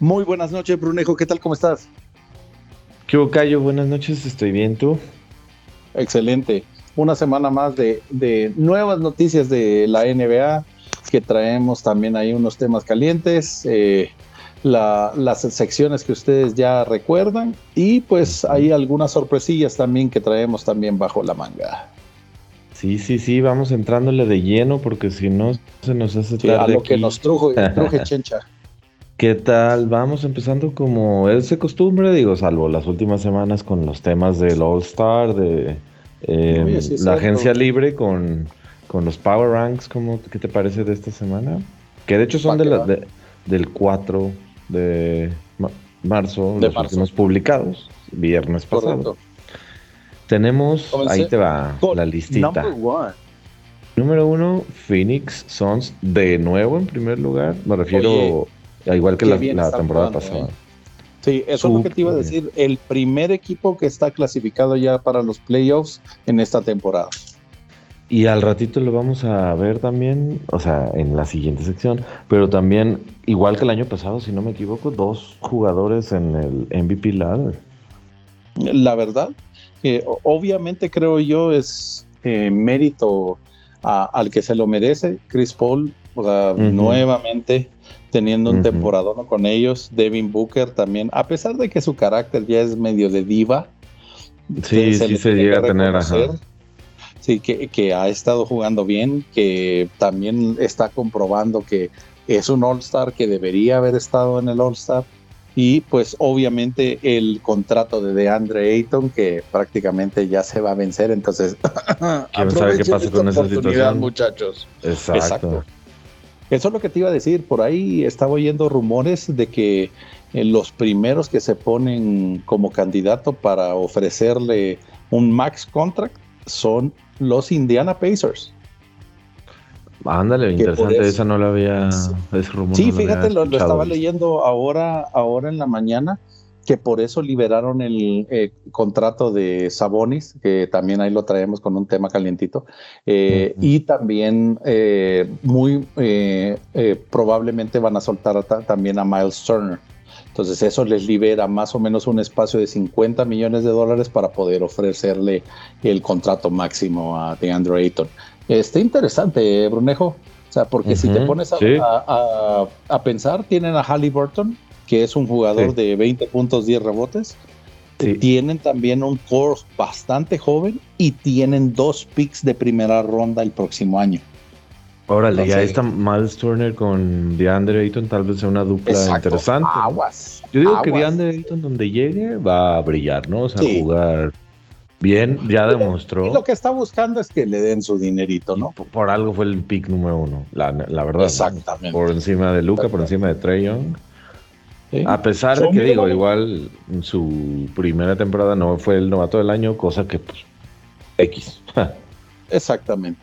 Muy buenas noches, Brunejo. ¿Qué tal? ¿Cómo estás? ¿Qué Cayo? Buenas noches. Estoy bien, ¿tú? Excelente. Una semana más de, de nuevas noticias de la NBA, que traemos también ahí unos temas calientes. Eh, las secciones que ustedes ya recuerdan y pues hay algunas sorpresillas también que traemos también bajo la manga. Sí, sí, sí, vamos entrándole de lleno porque si no se nos hace tarde. a lo que nos truje, truje Chencha. ¿Qué tal? Vamos empezando como es de costumbre, digo, salvo las últimas semanas con los temas del All Star, de eh, la agencia libre con, con, los Power Ranks, ¿cómo, ¿qué te parece de esta semana? Que de hecho son de la, del 4 de marzo, los últimos publicados, viernes pasado. Tenemos, ahí te va la listita. Número uno, Phoenix Suns de nuevo en primer lugar. Me refiero, igual que la, temporada pasada. ¿eh? Sí, eso es lo que te iba a decir. El primer equipo que está clasificado ya para los playoffs en esta temporada. Y al ratito lo vamos a ver también, o sea, en la siguiente sección, pero también, igual que el año pasado, si no me equivoco, dos jugadores en el MVP Ladder. La verdad, obviamente creo yo es eh, mérito al que se lo merece, Chris Paul, o sea, nuevamente teniendo un temporada con ellos, Devin Booker también, a pesar de que su carácter ya es medio de diva. Sí, sí se llega a tener, Sí, que, ha estado jugando bien, que también está comprobando que es un All-Star que debería haber estado en el All-Star. Y pues obviamente el contrato de DeAndre Ayton que prácticamente ya se va a vencer, entonces quién sabe qué pasa con esa situación, muchachos. Exacto. Eso es lo que te iba a decir. Por ahí estaba oyendo rumores de que eh, los primeros que se ponen como candidato para ofrecerle un max contract son los Indiana Pacers. Ándale, interesante, esa no la había. sí, fíjate, lo, estaba leyendo ahora, ahora en la mañana, que por eso liberaron el eh, contrato de Sabonis, que también ahí lo traemos con un tema calientito, eh, y también eh, muy probablemente van a soltar también a Miles Turner. Entonces eso les libera más o menos un espacio de 50 millones de dólares para poder ofrecerle el contrato máximo a DeAndre Ayton. Está interesante, Brunejo. O sea, porque si te pones a, pensar, tienen a Halliburton, que es un jugador de 20 puntos, 10 rebotes. Tienen también un core bastante joven y tienen dos picks de primera ronda el próximo año. Órale, ya está Miles Turner con DeAndre Ayton, tal vez sea una dupla interesante. Aguas. Yo digo que DeAndre Ayton, donde llegue, va a brillar, ¿no? O sea, jugar bien, ya demostró. Y lo que está buscando es que le den su dinerito, ¿no? Por, algo fue el pick número uno, la, verdad. Exactamente. Por encima de Luca, por encima de Trey Young. A pesar de que digo, igual su primera temporada no fue el novato del año, cosa que pues X. Exactamente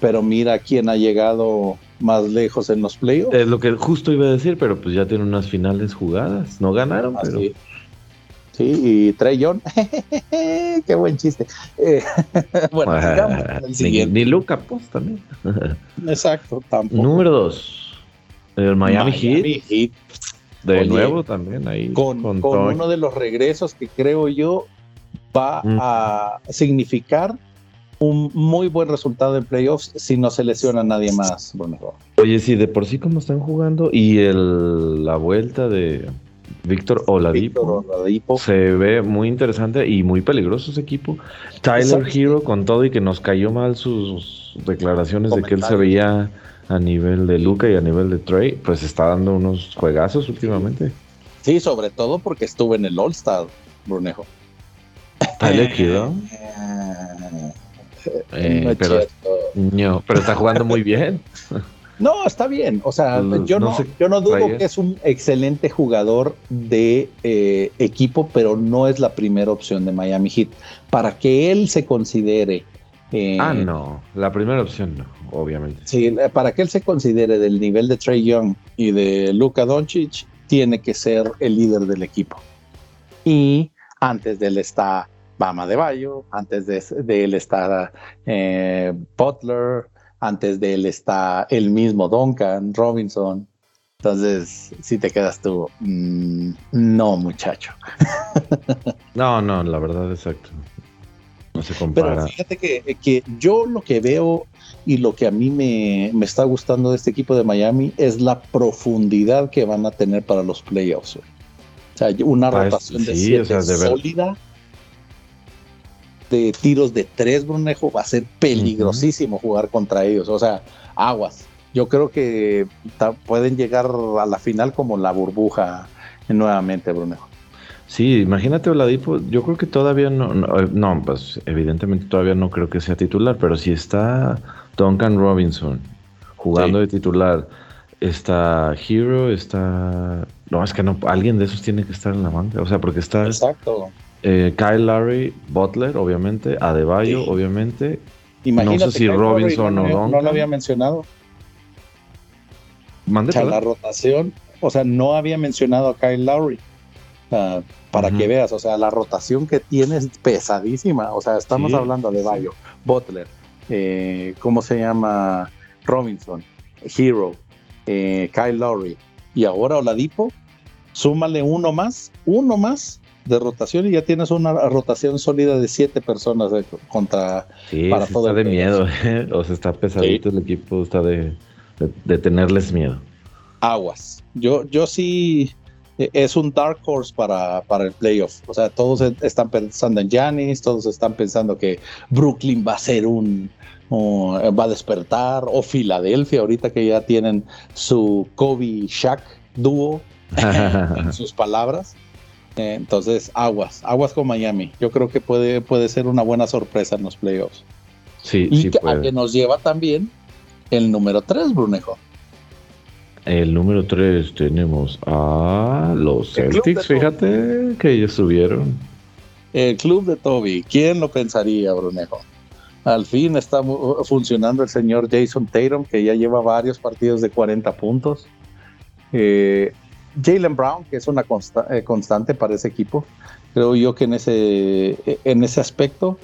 pero mira quién ha llegado más lejos en los playoffs. Es lo que justo iba a decir, pero pues ya tiene unas finales jugadas. No ganaron, ah, pero. Sí. y Trey Young, qué buen chiste. Eh, bueno, digamos, ni, Luca pues también. Exacto, tampoco. Número dos, el Miami, Heat. De nuevo también ahí. Con, uno de los regresos que creo yo va mm. a significar un muy buen resultado en playoffs si no se lesiona a nadie más. Bueno, Oye, sí, de por sí como están jugando y el, la vuelta de Víctor Oladipo, se ve muy interesante y muy peligroso ese equipo. Tyler Hero con todo y que nos cayó mal sus declaraciones de que él se veía a nivel de Luca y a nivel de Trey, pues está dando unos juegazos últimamente. Sí, sobre todo porque estuvo en el All-Star, Brunejo. Tyler Hero. Eh, pero, pero está jugando muy bien. No, está bien. O sea, yo, no, yo no dudo que es un excelente jugador de eh, equipo, pero no es la primera opción de Miami Heat. Para que él se considere. Eh, ah, no. La primera opción no, obviamente. Sí, para que él se considere del nivel de Trey Young y de Luka Doncic, tiene que ser el líder del equipo. Y antes de él está Bama de Bayo, antes de, él está eh, Butler, antes de él está el mismo Duncan Robinson. Entonces, si te quedas tú, mm, no, muchacho. no, no, la verdad, exacto. No se compara. Pero fíjate que, que yo lo que veo y lo que a mí me, me, está gustando de este equipo de Miami es la profundidad que van a tener para los playoffs. O sea, una rotación de siete sólida de tiros de tres, Brunejo, va a ser peligrosísimo jugar contra ellos. O sea, aguas. Yo creo que pueden llegar a la final como la burbuja nuevamente, Brunejo. Sí, imagínate Oladipo, yo creo que todavía no, no, pues evidentemente todavía no creo que sea titular, pero si está Duncan Robinson jugando de titular, está Hero, está... No, es que no, alguien de esos tiene que estar en la banca, o sea, porque está... Exacto. Eh, Kyle Larry, Butler, obviamente, Adebayo, obviamente. Imagínate no sé si Robinson o no, no lo había mencionado. Mande, la rotación, o sea, no había mencionado a Kyle Lowry. para que veas, o sea, la rotación que tiene es pesadísima. O sea, estamos hablando de Bayo, Butler, eh, ¿cómo se llama? Robinson, Hero, eh, Kyle Lowry y ahora Oladipo. Súmale uno más, uno más de rotación y ya tienes una rotación sólida de siete personas contra para todo está de miedo, o sea, está pesadito el equipo, está de, de, tenerles miedo. Aguas. Yo, yo sí e, es un dark horse para, para el playoff. O sea, todos están pensando en Giannis, todos están pensando que Brooklyn va a ser un va a despertar, o Filadelfia, ahorita que ya tienen su Kobe Shaq dúo en sus palabras. Entonces, aguas, aguas con Miami. Yo creo que puede, puede ser una buena sorpresa en los playoffs. Sí, y sí que, a que nos lleva también el número 3, Brunejo. El número 3 tenemos a los Celtics, fíjate que ellos subieron. El club de Toby, ¿quién lo pensaría, Brunejo? Al fin está funcionando el señor Jason Tatum, que ya lleva varios partidos de 40 puntos. Eh, Jalen Brown, que es una eh, constante para ese equipo, creo yo que en ese, en ese aspecto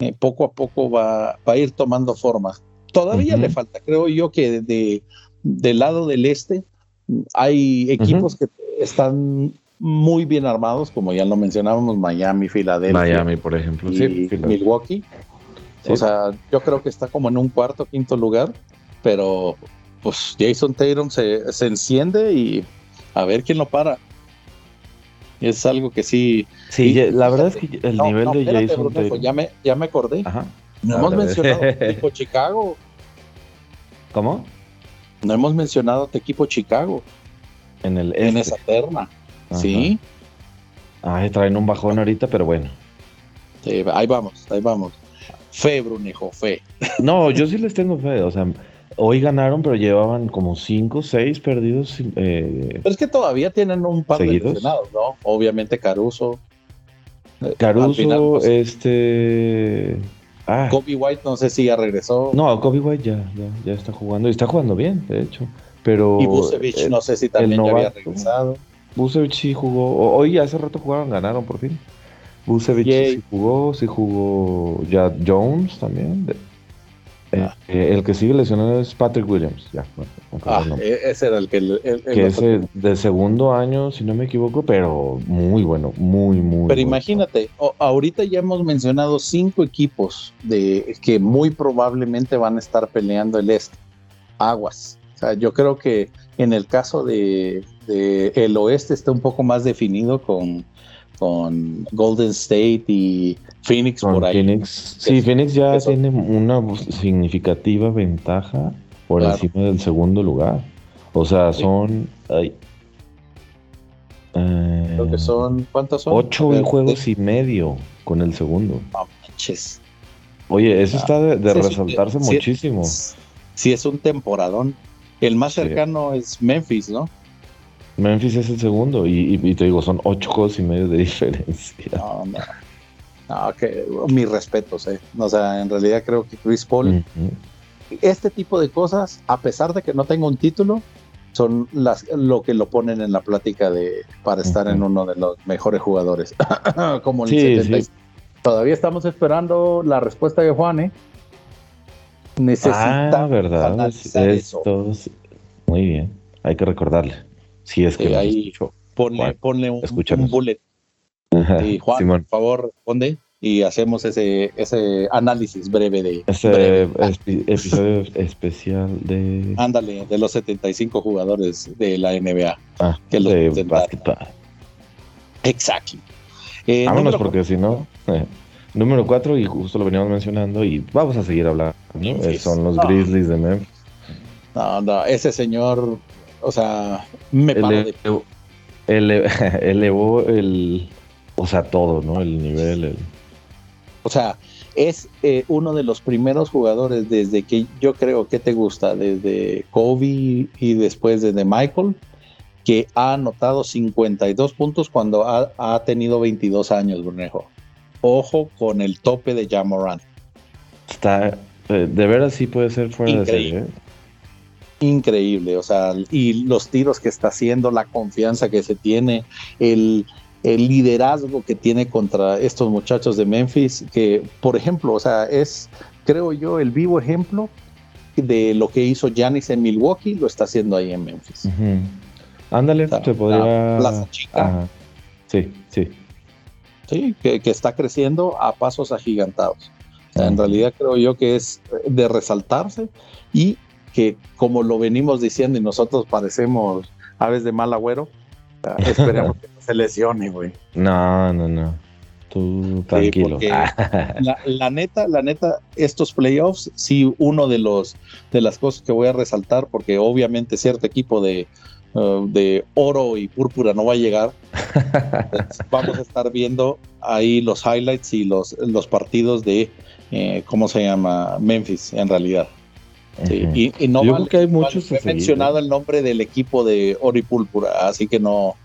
eh, poco a poco va, a ir tomando forma. Todavía le falta, creo yo que de, del lado del este hay equipos que están muy bien armados, como ya lo mencionábamos, Miami, Filadelfia. Miami, por ejemplo, y Milwaukee. O sea, yo creo que está como en un cuarto, quinto lugar, pero pues Jason Tatum se, se enciende y a ver quién lo para. Es algo que sí. Sí, la verdad es que el nivel de Jason Tatum. Ya me, ya me acordé. No hemos mencionado equipo Chicago. ¿Cómo? No hemos mencionado tu equipo Chicago. En el En esa terna. Sí. Ah, traen un bajón ahorita, pero bueno. ahí vamos, ahí vamos. Fe, Brunejo, fe. No, yo sí les tengo fe. O sea, Hoy ganaron, pero llevaban como 5, 6 perdidos. Eh, pero es que todavía tienen un par de lesionados, ¿no? Obviamente Caruso. Eh, Caruso, pues, este. Ah. Kobe White, no sé si ya regresó. No, Kobe White ya, ya, ya está jugando. Y está jugando bien, de hecho. Pero, y Busevich, no sé si también ya había regresado. Busevich sí jugó. Hoy hace rato jugaron, ganaron por fin. Busevich sí jugó, sí jugó ya Jones también. Eh, ah. eh, el que sigue lesionado es Patrick Williams. Ya, ah, e-, ese era el que. que es de segundo año, si no me equivoco, pero muy bueno, muy, muy. Pero imagínate, ahorita ya hemos mencionado cinco equipos de que muy probablemente van a estar peleando el este. Aguas. O sea, yo creo que en el caso de, de el oeste está un poco más definido con con Golden State y Phoenix por ahí. Phoenix, sí, Phoenix ya tiene una significativa ventaja por encima del segundo lugar. O sea, son. Ay, Creo que son. ¿Cuántos son? Ocho juegos y medio con el segundo. manches. Oye, eso ah, está de, resaltarse muchísimo. Sí, es un temporadón. El más cercano es Memphis, ¿no? Memphis es el segundo y, te digo, son ocho juegos y medio de diferencia. No, no. No, que mis respetos, eh. O sea, en realidad creo que Chris Paul, este tipo de cosas, a pesar de que no tenga un título, son las lo que lo ponen en la plática de para estar en uno de los mejores jugadores. Como el sí, Todavía estamos esperando la respuesta de Juan, ¿eh? Necesita ah, verdad. eso. Muy bien, hay que recordarle. Si es que ahí ponle, ponle un, un, bullet. y Juan, por favor, responde y hacemos ese, ese análisis breve de... Ese episodio especial de... Ándale, de los 75 jugadores de la NBA. Ah, que los de básquetbol. Exacto. Eh, Vámonos porque si no... Eh, número 4, y justo lo veníamos mencionando, y vamos a seguir hablando, eh, son los Grizzlies de Memphis. No, no, ese señor, o sea, me elevó, elevó el... O sea, todo, ¿no? El nivel, el o sea, es eh, uno de los primeros jugadores desde que yo creo que te gusta, desde Kobe y después desde Michael, que ha anotado 52 puntos cuando ha, tenido 22 años, Brunejo. Ojo con el tope de Jamoran. Está, eh, de veras sí puede ser fuera de serie. ¿eh? Increíble, o sea, y los tiros que está haciendo, la confianza que se tiene, el, el liderazgo que tiene contra estos muchachos de Memphis, que por ejemplo, o sea, es, creo yo, el vivo ejemplo de lo que hizo Giannis en Milwaukee, lo está haciendo ahí en Memphis. Ándale, se podría... Plaza Chica. Sí, sí. Sí, que, está creciendo a pasos agigantados. en realidad creo yo que es de resaltarse y que como lo venimos diciendo y nosotros parecemos aves de mal agüero, esperemos que se lesione, güey. No, no, no. Tú tranquilo. la, neta, la neta, estos playoffs, sí, uno de los de las cosas que voy a resaltar, porque obviamente cierto equipo de, uh, de oro y púrpura no va a llegar. vamos a estar viendo ahí los highlights y los, los partidos de eh, ¿cómo se llama? Memphis, en realidad. Y, no Yo creo que hay muchos he mencionado el nombre del equipo de oro y púrpura, así que no,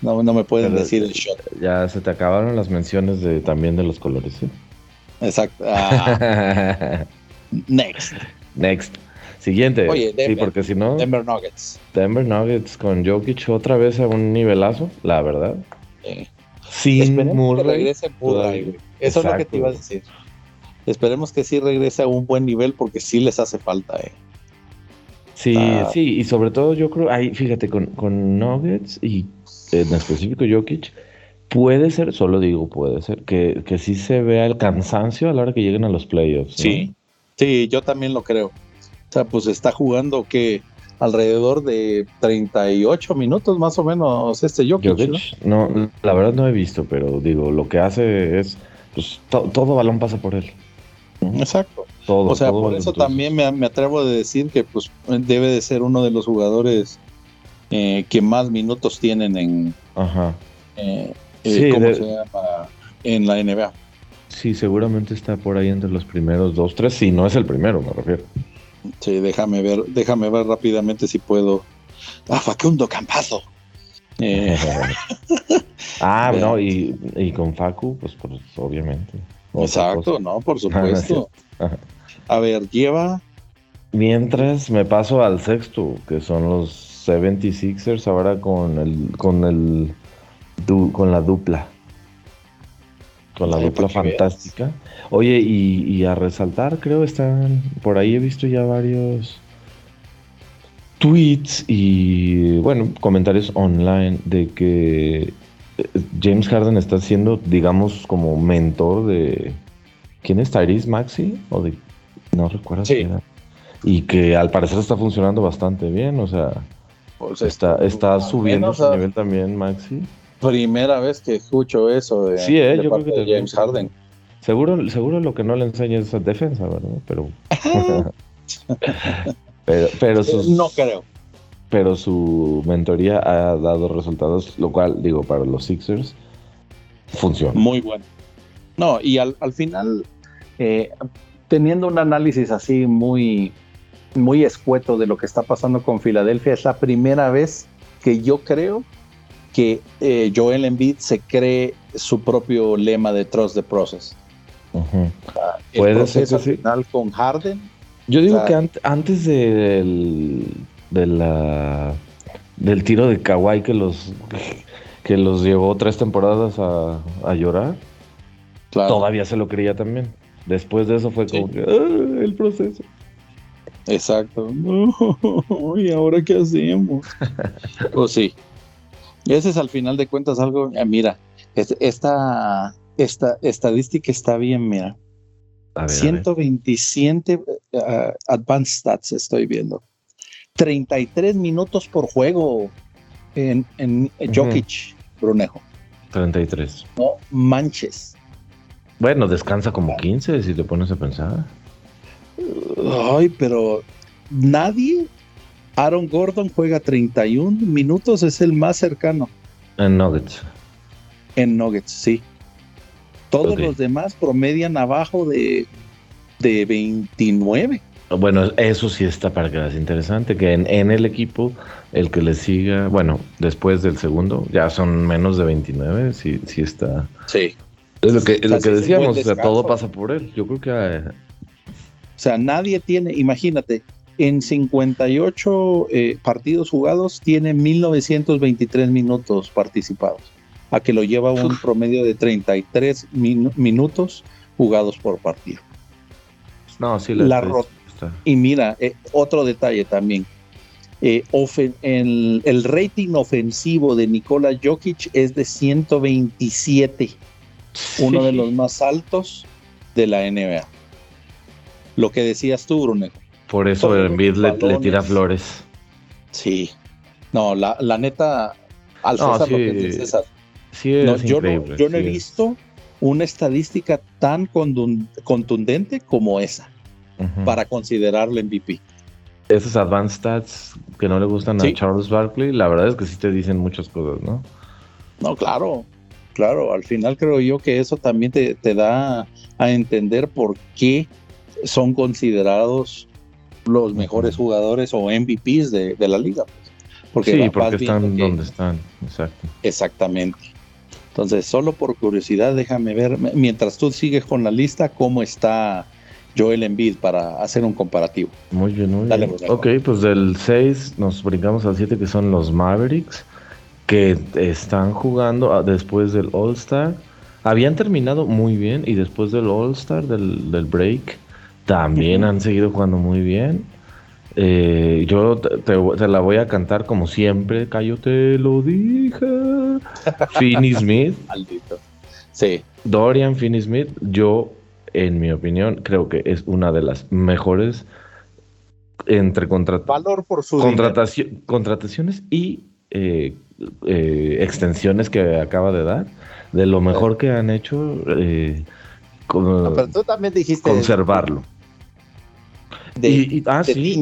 no, no me pueden decir el shot. Ya se te acabaron las menciones de también de los colores, ¿sí? Exacto. Ah. next. Next. Siguiente. Oye, sí, porque si no. Denver Nuggets. Denver Nuggets con Jokic otra vez a un nivelazo, la verdad. Sí. Sin Murray. Que regrese Murray, Eso es lo que te iba a decir. Esperemos que sí regrese a un buen nivel porque sí les hace falta, eh. Sí, sí, y sobre todo yo creo, ahí fíjate, con, con Nuggets y en específico Jokic, puede ser, solo digo puede ser, que, que sí se vea el cansancio a la hora que lleguen a los playoffs. Sí, sí, yo también lo creo. O sea, pues está jugando que alrededor de 38 minutos más o menos este Jokic. ¿no? la verdad no he visto, pero digo, lo que hace es, pues todo balón pasa por él. Exacto. Todo, o sea, por eso también me, me, atrevo a decir que pues debe de ser uno de los jugadores eh, que más minutos tienen en, eh, eh, en la NBA. Sí, seguramente está por ahí entre los primeros dos, tres, si no es el primero, me refiero. Sí, déjame ver, déjame ver rápidamente si puedo. Ah, Facundo Campazo. ah, no, y, con Facu, pues, pues obviamente. Exacto, no, por supuesto. A ver, lleva. Mientras me paso al sexto, que son los 76ers ahora con el con el con la dupla. Con la dupla fantástica. Oye, y, a resaltar, creo están por ahí he visto ya varios tweets y bueno, comentarios online de que James Harden está siendo, digamos, como mentor de ¿quién es Tyrese Maxi? O de no recuerdo si Y que al parecer está funcionando bastante bien, o sea, pues, está, está subiendo su nivel también, Maxi. Primera vez que escucho eso de, sí, eh, yo creo que James Harden. Seguro, seguro lo que no le enseña es defensa, ¿verdad? Pero, pero, pero sus, no creo. Pero su mentoría ha dado resultados, lo cual, digo, para los Sixers, funciona. Muy bueno. No, y al, al final, eh, teniendo un análisis así muy, muy escueto de lo que está pasando con Filadelfia. Es la primera vez que yo creo que eh, Joel Embiid se cree su propio lema de Trust the Process. Puede ser final con Harden. Yo digo que antes del, de la, del tiro de Kawhi que los, que los llevó tres temporadas a, llorar, todavía se lo creía también. Después de eso fue como que, ah, el proceso. Exacto. ¿Y ahora qué hacemos? pues sí. Ese es al final de cuentas algo. Ah, mira, esta, esta estadística está bien, mira. 127 uh, advanced stats estoy viendo. 33 minutos por juego en, en Jokic, Brunejo. 33. No manches. Bueno, descansa como 15 si te pones a pensar. Ay, pero nadie. Aaron Gordon juega 31 minutos, es el más cercano. En Nuggets. En Nuggets, sí. Todos los demás promedian abajo de, de 29. Bueno, eso sí está para que veas interesante, que en, el equipo, el que le siga, bueno, después del segundo, ya son menos de 29, sí, sí está. Sí. Es lo que, lo que decíamos, o sea, todo pasa por él. Yo creo que... Eh, o sea, nadie tiene, imagínate, en 58 eh, partidos jugados tiene 1923 minutos participados a que lo lleva un promedio de 33 minutos jugados por partido. No, sí, la, Y mira, eh, otro detalle también. Eh, el, rating ofensivo de Nikola Jokic es de 127, uno de los más altos de la NBA. Lo que decías tú, Bruno. Por eso el Envid le, tira flores. Sí. No, la, neta, al César lo que César yo no, yo no he visto una estadística tan contundente como esa para considerarle MVP. Esos advanced stats que no le gustan a Charles Barkley, la verdad es que sí te dicen muchas cosas, ¿no? No, claro, claro. Al final creo yo que eso también te, da a entender por qué son considerados los mejores jugadores o MVPs de, la liga. Pues. Porque sí, porque están donde están, exacto. Exactamente. Entonces, solo por curiosidad, déjame ver, mientras tú sigues con la lista, cómo está Joel Embiid para hacer un comparativo. Muy bien, muy bien. Pues, ok, pues del 6 nos brincamos al 7 que son los Mavericks, que están jugando ah, después del All Star. Habían terminado muy bien y después del All Star, del, del break, también han seguido jugando muy bien. Eh, yo te, la voy a cantar como siempre. Cayo te lo dije. Finney Smith. Sí. Dorian Finney Smith, yo, en mi opinión, creo que es una de las mejores entre Valor por su contrataciones y eh, eh, extensiones que acaba de dar. De lo mejor que han hecho. pero tú también dijiste. Conservarlo y, ah, sí,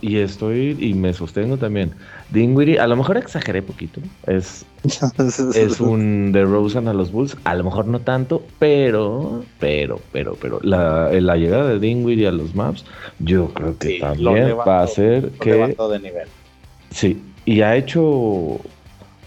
y, estoy, y me sostengo también. Dinwiddie, a lo mejor exageré poquito. Es, es un de Rosen a los Bulls. A lo mejor no tanto, pero, pero, pero, pero. La, la llegada de Dinwiddie a los Maps, yo creo que también va a hacer que. De nivel. Sí, y ha hecho.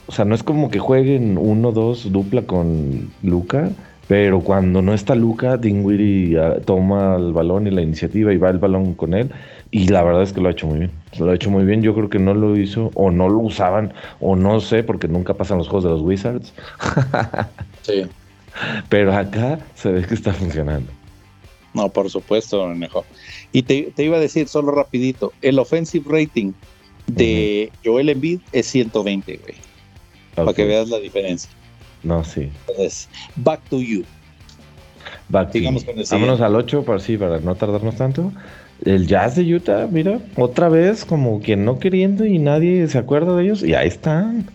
O sea, no es como que jueguen uno, dos, dupla con Luca pero cuando no está Luca, Dingwiddie ah, toma el balón y la iniciativa y va el balón con él. Y la verdad es que lo ha hecho muy bien. Lo ha hecho muy bien. Yo creo que no lo hizo o no lo usaban o no sé, porque nunca pasan los juegos de los Wizards. sí. Pero acá se ve que está funcionando. No, por supuesto, mejor. Y te, iba a decir solo rapidito, el offensive rating de Joel Embiid es 120, güey. Para que veas la diferencia. No, sí. Entonces, back to you. Back to you. Vámonos al 8 para, sí, para no tardarnos tanto. El Jazz de Utah, mira, otra vez como quien no queriendo y nadie se acuerda de ellos y ahí están.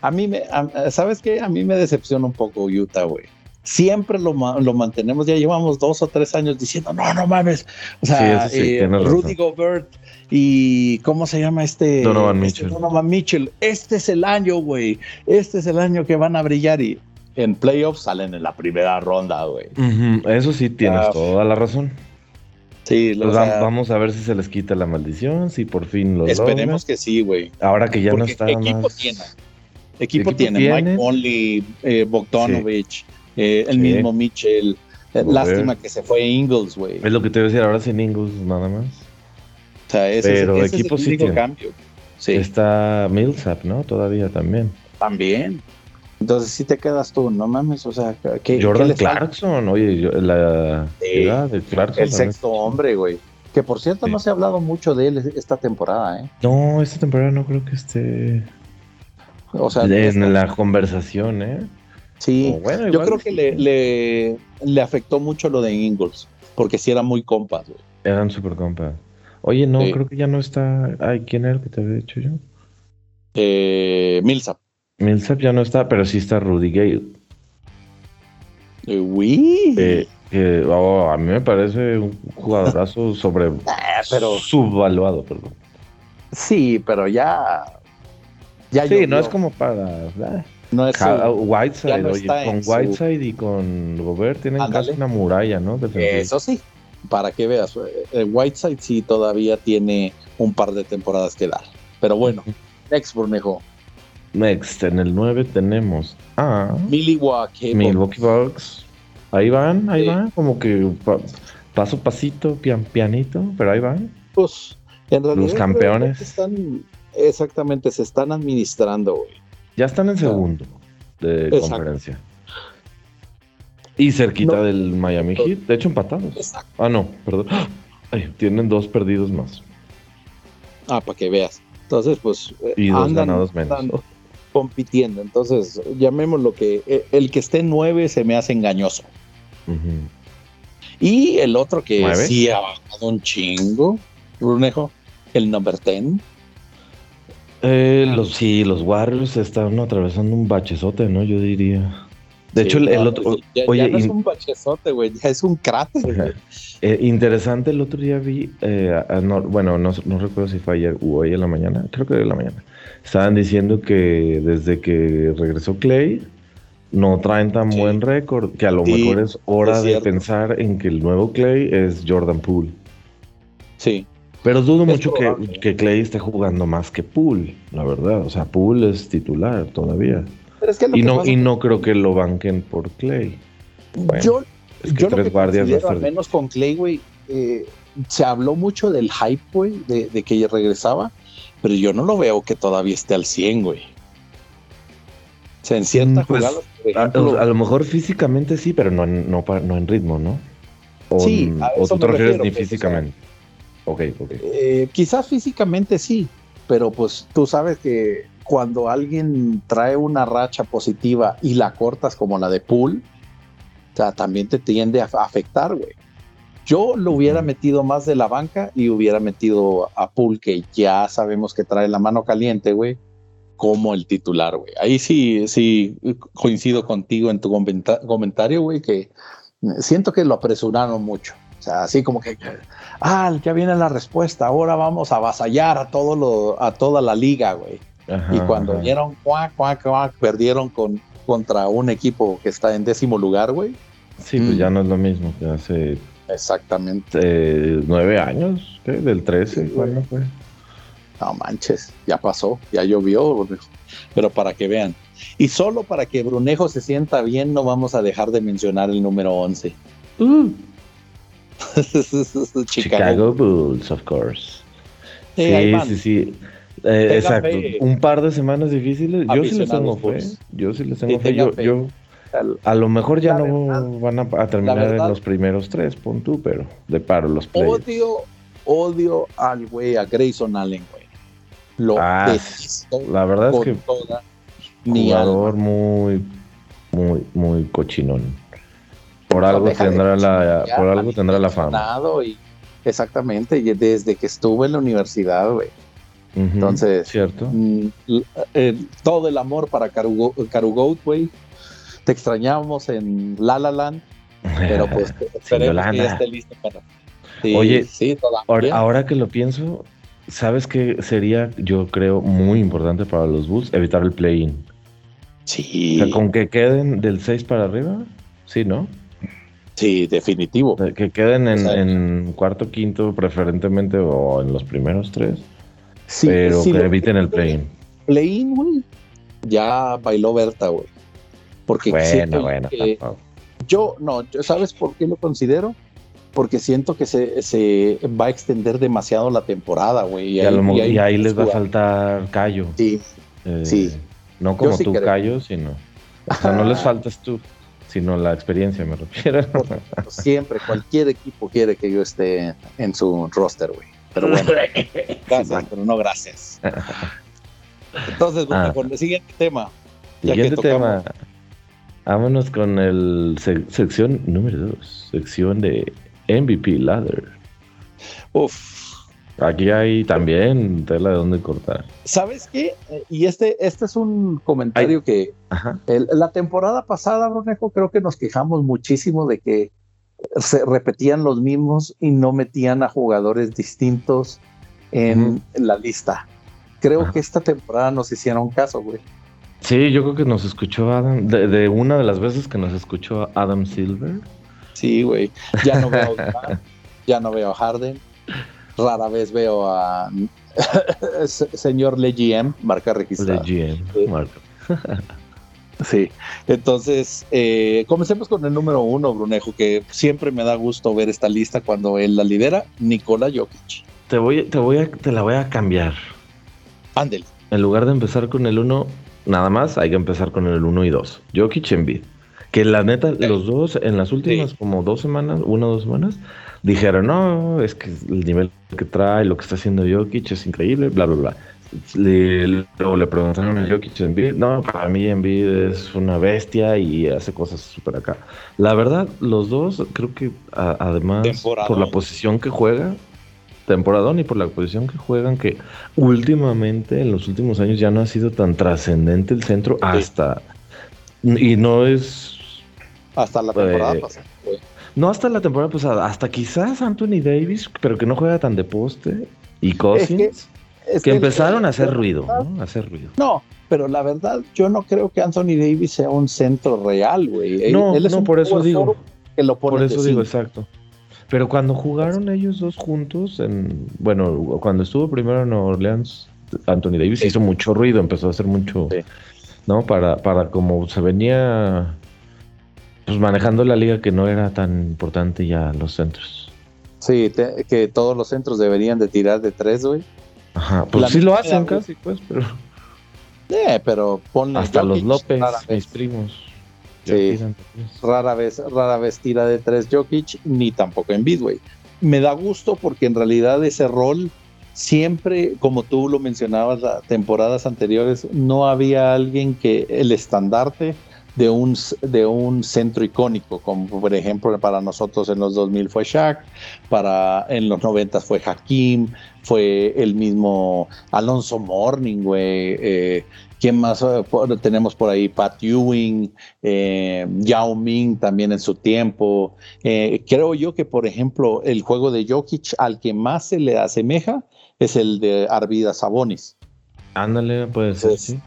A mí me, ¿sabes qué? A mí me decepciona un poco Utah, güey. Siempre lo, lo, mantenemos, ya llevamos dos o tres años diciendo, no, no mames. O sea, eh, Rudy Gobert y ¿cómo se llama este? Donovan este Mitchell. Donovan Mitchell. Este es el año, güey. Este es el año que van a brillar y en playoffs salen en la primera ronda, güey. Eso sí tienes ah, toda la razón. Sí, pues vamos a ver si se les quita la maldición, si por fin lo Esperemos que sí, güey. Ahora que ya no está equipo Tiene. Equipo, tiene. Mike Conley, eh, Bogdanovich, eh, el mismo Mitchell. Eh, lástima que se fue Ingles, güey. Es lo que te voy a decir ahora sin Ingles, nada más. O sea, ese, Pero es el único cambio. Sí. Está Millsap, ¿no? Todavía también. También. Entonces si te quedas tú, no mames, o sea, ¿qué, Jordan Clarkson, oye, la de Clarkson. El sexto hombre, güey. Que por cierto, no se ha hablado mucho de él esta temporada, ¿eh? No, esta temporada no creo que esté. O sea, en la conversación, ¿eh? Sí, yo creo que le, le, afectó mucho lo de Ingles, porque sí eran muy compas, güey. Eran súper compas. Oye, no, creo que ya no está. Ay, ¿quién era el que te había dicho yo? Eh, Millsap. Millsap ya no está, pero sí está Rudy Gale. Eh, eh, oh, a mí me parece un jugadorazo sobre ah, pero, subvaluado, perdón. Sí, pero ya. ya sí, no es como para. No es Whiteside, oye, con Whiteside y con Gobert tienen casi una muralla, ¿no? Eso sí, para que veas. Eh, Whiteside sí todavía tiene un par de temporadas que dar. Pero bueno, next, Bornejo. Next, en el 9 tenemos a Milwaukee, Milwaukee Bucks. Ahí van, ahí van, como que paso pasito, pian, pianito, pero ahí van. Pues, en realidad. Los campeones. Están, exactamente, se están administrando, güey. Ya están en segundo de conferencia. Y cerquita del Miami Heat, de hecho empatados. Ah, no, perdón. tienen dos perdidos más. Ah, para que veas. Entonces, pues. Eh, y dos ganados menos. compitiendo. Entonces, llamémoslo que eh, el que esté nueve se me hace engañoso. Y el otro que sí ha bajado un chingo, Brunejo, el number ten. Eh, los, sí, los Warriors están atravesando un bachezote, ¿no? Yo diría. De hecho, el, otro. Ya, oye, no es un bachezote, güey, ya es un cráter. Eh, interesante, el otro día vi. Eh, bueno, no, recuerdo si fue ayer o hoy en la mañana. Creo que en la mañana. Estaban diciendo que desde que regresó Clay, no traen tan buen récord. Que a lo mejor es hora de pensar en que el nuevo Clay es Jordan Poole. Sí. Pero dudo mucho que, Clay esté jugando más que Poole, la verdad. O sea, Poole es titular todavía. Y, no, y no creo que lo banquen por Clay. yo es que tres guardias al menos con Clay, güey, eh, se habló mucho del hype, güey, de, de, que regresaba, pero yo no lo veo que todavía esté al 100, güey. O sea, en cierta mm, pues, a, lo mejor físicamente sí, pero no, no, no en ritmo, ¿no? O, sí, o tú te refieres ni físicamente. Ok, ok. Eh, quizás físicamente sí, pero pues tú sabes que cuando alguien trae una racha positiva y la cortas como la de Pool, o sea, también te tiende a afectar, güey. Yo lo hubiera metido más de la banca y hubiera metido a Pool, que ya sabemos que trae la mano caliente, güey, como el titular, güey. Ahí sí, sí coincido contigo en tu comentario, güey, que siento que lo apresuraron mucho. O sea, así como que ah, ya viene la respuesta, ahora vamos a avasallar a, todo lo, a toda la liga, güey. Y cuando vieron cuac, cuac, cuac, perdieron con, contra un equipo que está en décimo lugar, güey. Sí, pues mm. ya no es lo mismo que hace. Exactamente. Eh, nueve años, ¿qué? Del 13, ¿cuándo fue? No manches, ya pasó, ya llovió, pero para que vean. Y solo para que Brunejo se sienta bien, no vamos a dejar de mencionar el número 11. Uh. Chicago. Bulls, of course. sí, sí, sí. Eh, exacto. Un par de semanas difíciles. Yo sí les tengo fe. Yo sí les tengo fe. Yo, a lo mejor ya no van a, terminar en los primeros tres, pon tú, pero de paro los players. Odio, odio al güey, a Grayson Allen, güey. Lo ah, La verdad es que jugador muy, muy, muy cochinón. Por algo tendrá la, por algo tendrá la fama. Y, exactamente, y desde que estuve en la universidad, güey. Entonces, cierto. Mm, eh, todo el amor para Carugoat, güey. Te extrañamos en La La Land, pero pues esperemos que ya esté listo para. Oye, sí, ahora, ahora, que lo pienso, ¿sabes qué sería, yo creo, muy importante para los Bulls? Evitar el play-in. Sí. con que queden del 6 para arriba, sí, ¿no? Sí, definitivo. Que queden en, cuarto, quinto, preferentemente, o en los primeros tres. Sí, pero que eviten el play-in. Play-in, güey. Ya bailó Berta, güey. Porque bueno, bueno, yo, no, ¿sabes por qué lo considero? Porque siento que se, se va a extender demasiado la temporada, güey. Y, ahí, les va a faltar callo. Sí, eh, sí. No como tú, callo, sino. O sea, no les faltas tú sino la experiencia, me refiero. Siempre, cualquier equipo quiere que yo esté en su roster, güey. Pero bueno, gracias, pero no gracias. Entonces, bueno, ah. con el siguiente tema. Siguiente tema. Vámonos con el sección número 2, sección de MVP Ladder. Uf, Aquí hay también tela de dónde cortar. ¿Sabes qué? Y este, este es un comentario que la temporada pasada, Brunejo, creo que nos quejamos muchísimo de que se repetían los mismos y no metían a jugadores distintos en, la lista. Creo que esta temporada nos hicieron caso, güey. Sí, yo creo que nos escuchó Adam, de, una de las veces que nos escuchó Adam Silver. Sí, güey. Ya no veo ya no veo a Harden rara vez veo a señor Legiem, marca registrada. Legiem, marca. sí, entonces eh, comencemos con el número uno, Brunejo, que siempre me da gusto ver esta lista cuando él la lidera, Nikola Jokic. Te voy, te voy a, te la voy a cambiar. Ándel. En lugar de empezar con el uno, nada más hay que empezar con el uno y dos. Jokic en bid. Que la neta, los dos en las últimas como dos semanas, una o dos semanas, dijeron, no, es que el nivel que trae, lo que está haciendo Jokic es increíble, bla, bla, bla. Le, le preguntaron a Jokic en no, para mí Envid es una bestia y hace cosas súper acá. La verdad, los dos, creo que además por la posición que juega, temporadón y por la posición que juegan, que últimamente, en los últimos años ya no ha sido tan trascendente el centro hasta... Y no es... Hasta la temporada eh, pasada. No hasta la temporada pasada, hasta quizás Anthony Davis, pero que no juega tan de poste, y Cousins, que, empezaron a hacer ruido, ¿no? A hacer ruido. No, pero la verdad, yo no creo que Anthony Davis sea un centro real, güey. No, no, por eso digo. Que lo por eso digo, exacto. Pero cuando jugaron ellos dos juntos, en, bueno, cuando estuvo primero en Orleans, Anthony Davis hizo mucho ruido, empezó a hacer mucho, ¿no? Para, para como se venía pues manejando la liga que no era tan importante ya los centros. Sí, que todos los centros deberían de tirar de tres, güey. Ajá, pues sí lo hacen casi, pues, pero... Eh, pero ponle... Hasta los López, mis primos. Sí, rara vez, rara vez tira de tres Jokic, ni tampoco en güey. Me da gusto porque en realidad ese rol siempre, como tú lo mencionabas las temporadas anteriores, no había alguien que el estandarte de un, de un centro icónico, como por ejemplo para nosotros en los 2000 fue Shaq, para en los 90 fue Hakim, fue el mismo Alonso Morning, güey. Eh, ¿Quién más eh, tenemos por ahí? Pat Ewing, eh, Yao Ming también en su tiempo. Eh, creo yo que, por ejemplo, el juego de Jokic al que más se le asemeja es el de Arvida Sabonis. Ándale, puede ser, sí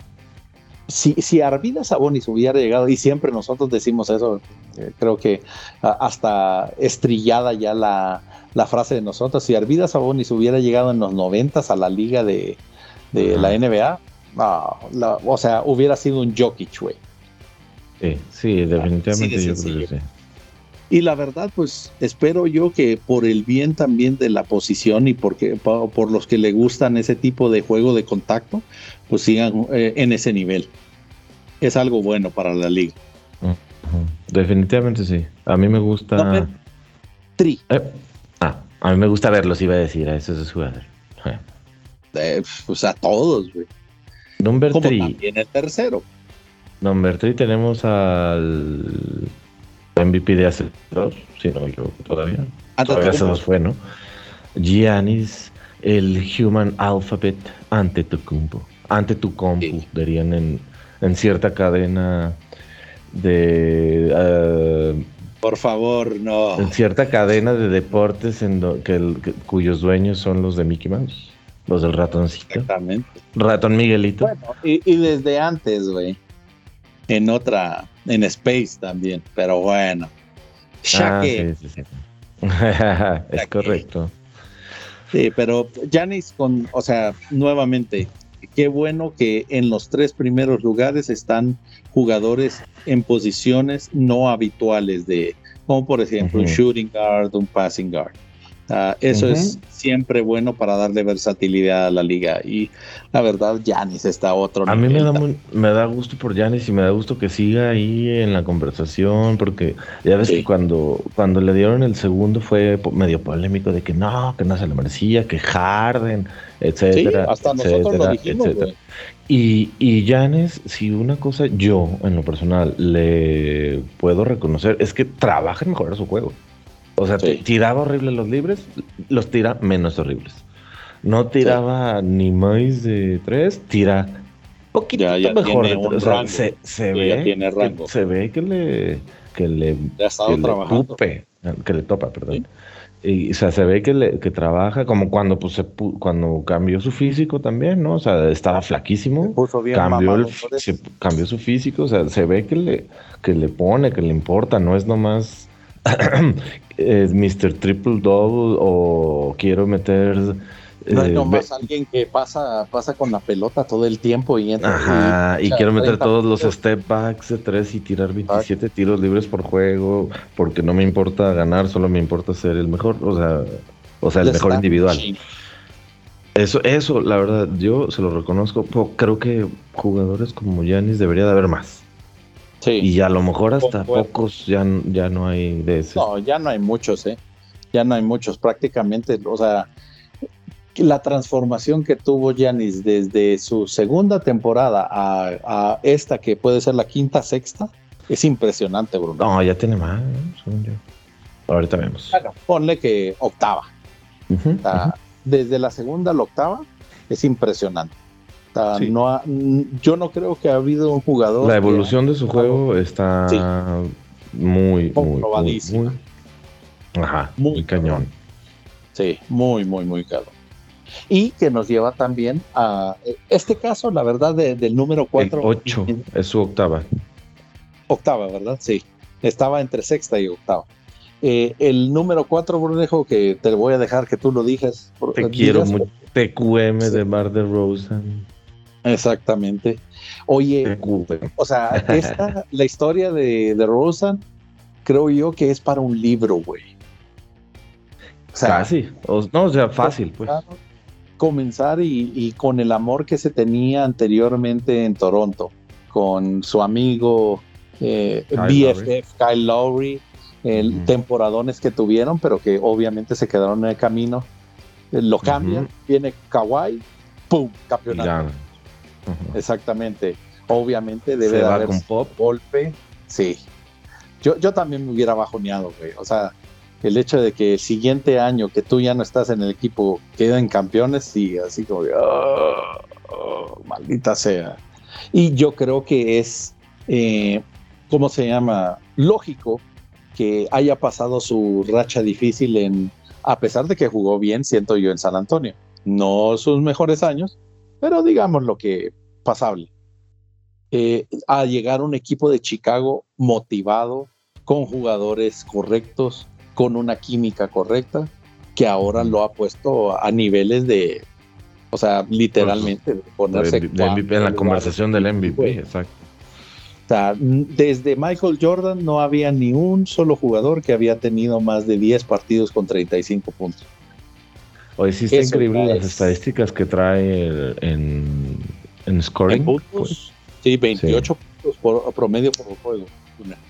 si, si Arvidas Sabonis hubiera llegado, y siempre nosotros decimos eso, eh, creo que hasta estrillada ya la, frase de nosotros, si Arvidas Sabonis hubiera llegado en los noventas a la liga de, la NBA, o sea, hubiera sido un Jokic, güey. Sí, sí, definitivamente yo creo que sí. Y la verdad, pues espero yo que por el bien también de la posición y porque por los que le gustan ese tipo de juego de contacto, pues sigan eh, en ese nivel. Es algo bueno para la liga. Definitivamente sí. A mí me gusta. tri. Eh, ah, a mí me gusta verlos, iba a decir, a eso es jugador. Eh, pues a todos, güey. Number Como También el tercero. Number 3 tenemos al MVP de hace dos, si no yo todavía. Ah, todavía se nos fue, ¿no? Giannis, el Human Alphabet ante tu compu. Ante tu compu, dirían en, en cierta cadena de... Eh, Por favor, no. En cierta cadena de deportes en que, cuyos dueños son los de Mickey Mouse. Los del ratoncito. Exactamente. Ratón Miguelito. Bueno, y, y desde antes, güey. En otra en Space también, pero bueno. Ah, sí, sí, sí. es correcto. Sí, pero Janis con, o sea, nuevamente, qué bueno que en los tres primeros lugares están jugadores en posiciones no habituales de, como por ejemplo un shooting guard, un passing guard. Ah, eso es siempre bueno para darle versatilidad a la liga. Y la verdad, Yanis está otro. A mí me da, me da gusto por Yanis y me da gusto que siga ahí en la conversación, porque ya ves que cuando, cuando le dieron el segundo fue medio polémico de que no, que no se le merecía, que Harden, etcétera. hasta nosotros lo dijimos, Y, y Yanis, si una cosa yo, en lo personal, le puedo reconocer, es que trabaja en mejorar su juego. O sea, tiraba horrible los libres, los tira menos horribles. No tiraba ni más de tres, tira poquito mejor. o sea, se, se ve, que, se ve que le que le, que que le topa, perdón. Y, o sea, se ve que, le, que trabaja como cuando pues se cuando cambió su físico también, ¿no? O sea, estaba flaquísimo. cambió, el, cambió su físico, o sea, se ve que le, que le pone, que le importa, no es nomás es Mr. Triple Double o quiero meter. No es eh, nomás alguien que pasa, pasa con la pelota todo el tiempo y entra. Ajá, y, quiero meter todos los step backs de tres y tirar 27 tiros libres por juego, porque no me importa ganar, solo me importa ser el mejor, o sea, o sea el mejor individual. Eso, eso, la verdad, yo se lo reconozco. Creo que jugadores como Yanis debería de haber más. Y a lo mejor hasta pocos ya, ya no hay de esos. No, ya no hay muchos, ¿eh? Ya no hay muchos. Prácticamente, o sea, la transformación que tuvo Yanis desde su segunda temporada a, esta que puede ser la quinta, sexta, es impresionante, Bruno. No, ya tiene más, según yo. Ahorita vemos. Bueno, ponle que octava. Desde la segunda a la octava es impresionante. No yo no creo que ha habido un jugador. La evolución de su juego está muy, muy, muy, ajá, muy, cañón. Sí, muy, muy, muy caro. Y que nos lleva también a este caso, la verdad, del número 4. 8 es su octava. Octava, ¿verdad? Sí. Estaba entre sexta y octava. Eh, el número 4, Brunejo, que te voy a dejar que tú lo digas. Te quiero mucho. TQM de Mar de Rosen. Exactamente. Oye, o sea, esta, la historia de, de Rosen, creo yo que es para un libro, güey. O sea, Casi, no, o sea, fácil, pues. Comenzar y, con el amor que se tenía anteriormente en Toronto, con su amigo eh, BFF Kyle Lowry, el temporadones que tuvieron, pero que obviamente se quedaron en el camino. Eh, lo cambian, viene Kawhi, ¡pum! Campeonato. Exactamente. Obviamente debe de haber un golpe. Sí. Yo, yo también me hubiera bajoneado, güey. O sea, el hecho de que el siguiente año que tú ya no estás en el equipo queden campeones, y así como ah, oh, maldita sea. Y yo creo que es, eh, ¿cómo se llama? Lógico que haya pasado su racha difícil en, a pesar de que jugó bien, siento yo, en San Antonio. No sus mejores años, pero digamos lo que pasable. Eh, a llegar un equipo de Chicago motivado, con jugadores correctos, con una química correcta, que ahora lo ha puesto a niveles de, o sea, literalmente de ponerse en la conversación del MVP, exacto. O sea, desde Michael Jordan no había ni un solo jugador que había tenido más de 10 partidos con 35 puntos. Hoy sí está increíble las estadísticas que trae en, en scoring. Pues, sí, 28 puntos por, promedio por juego.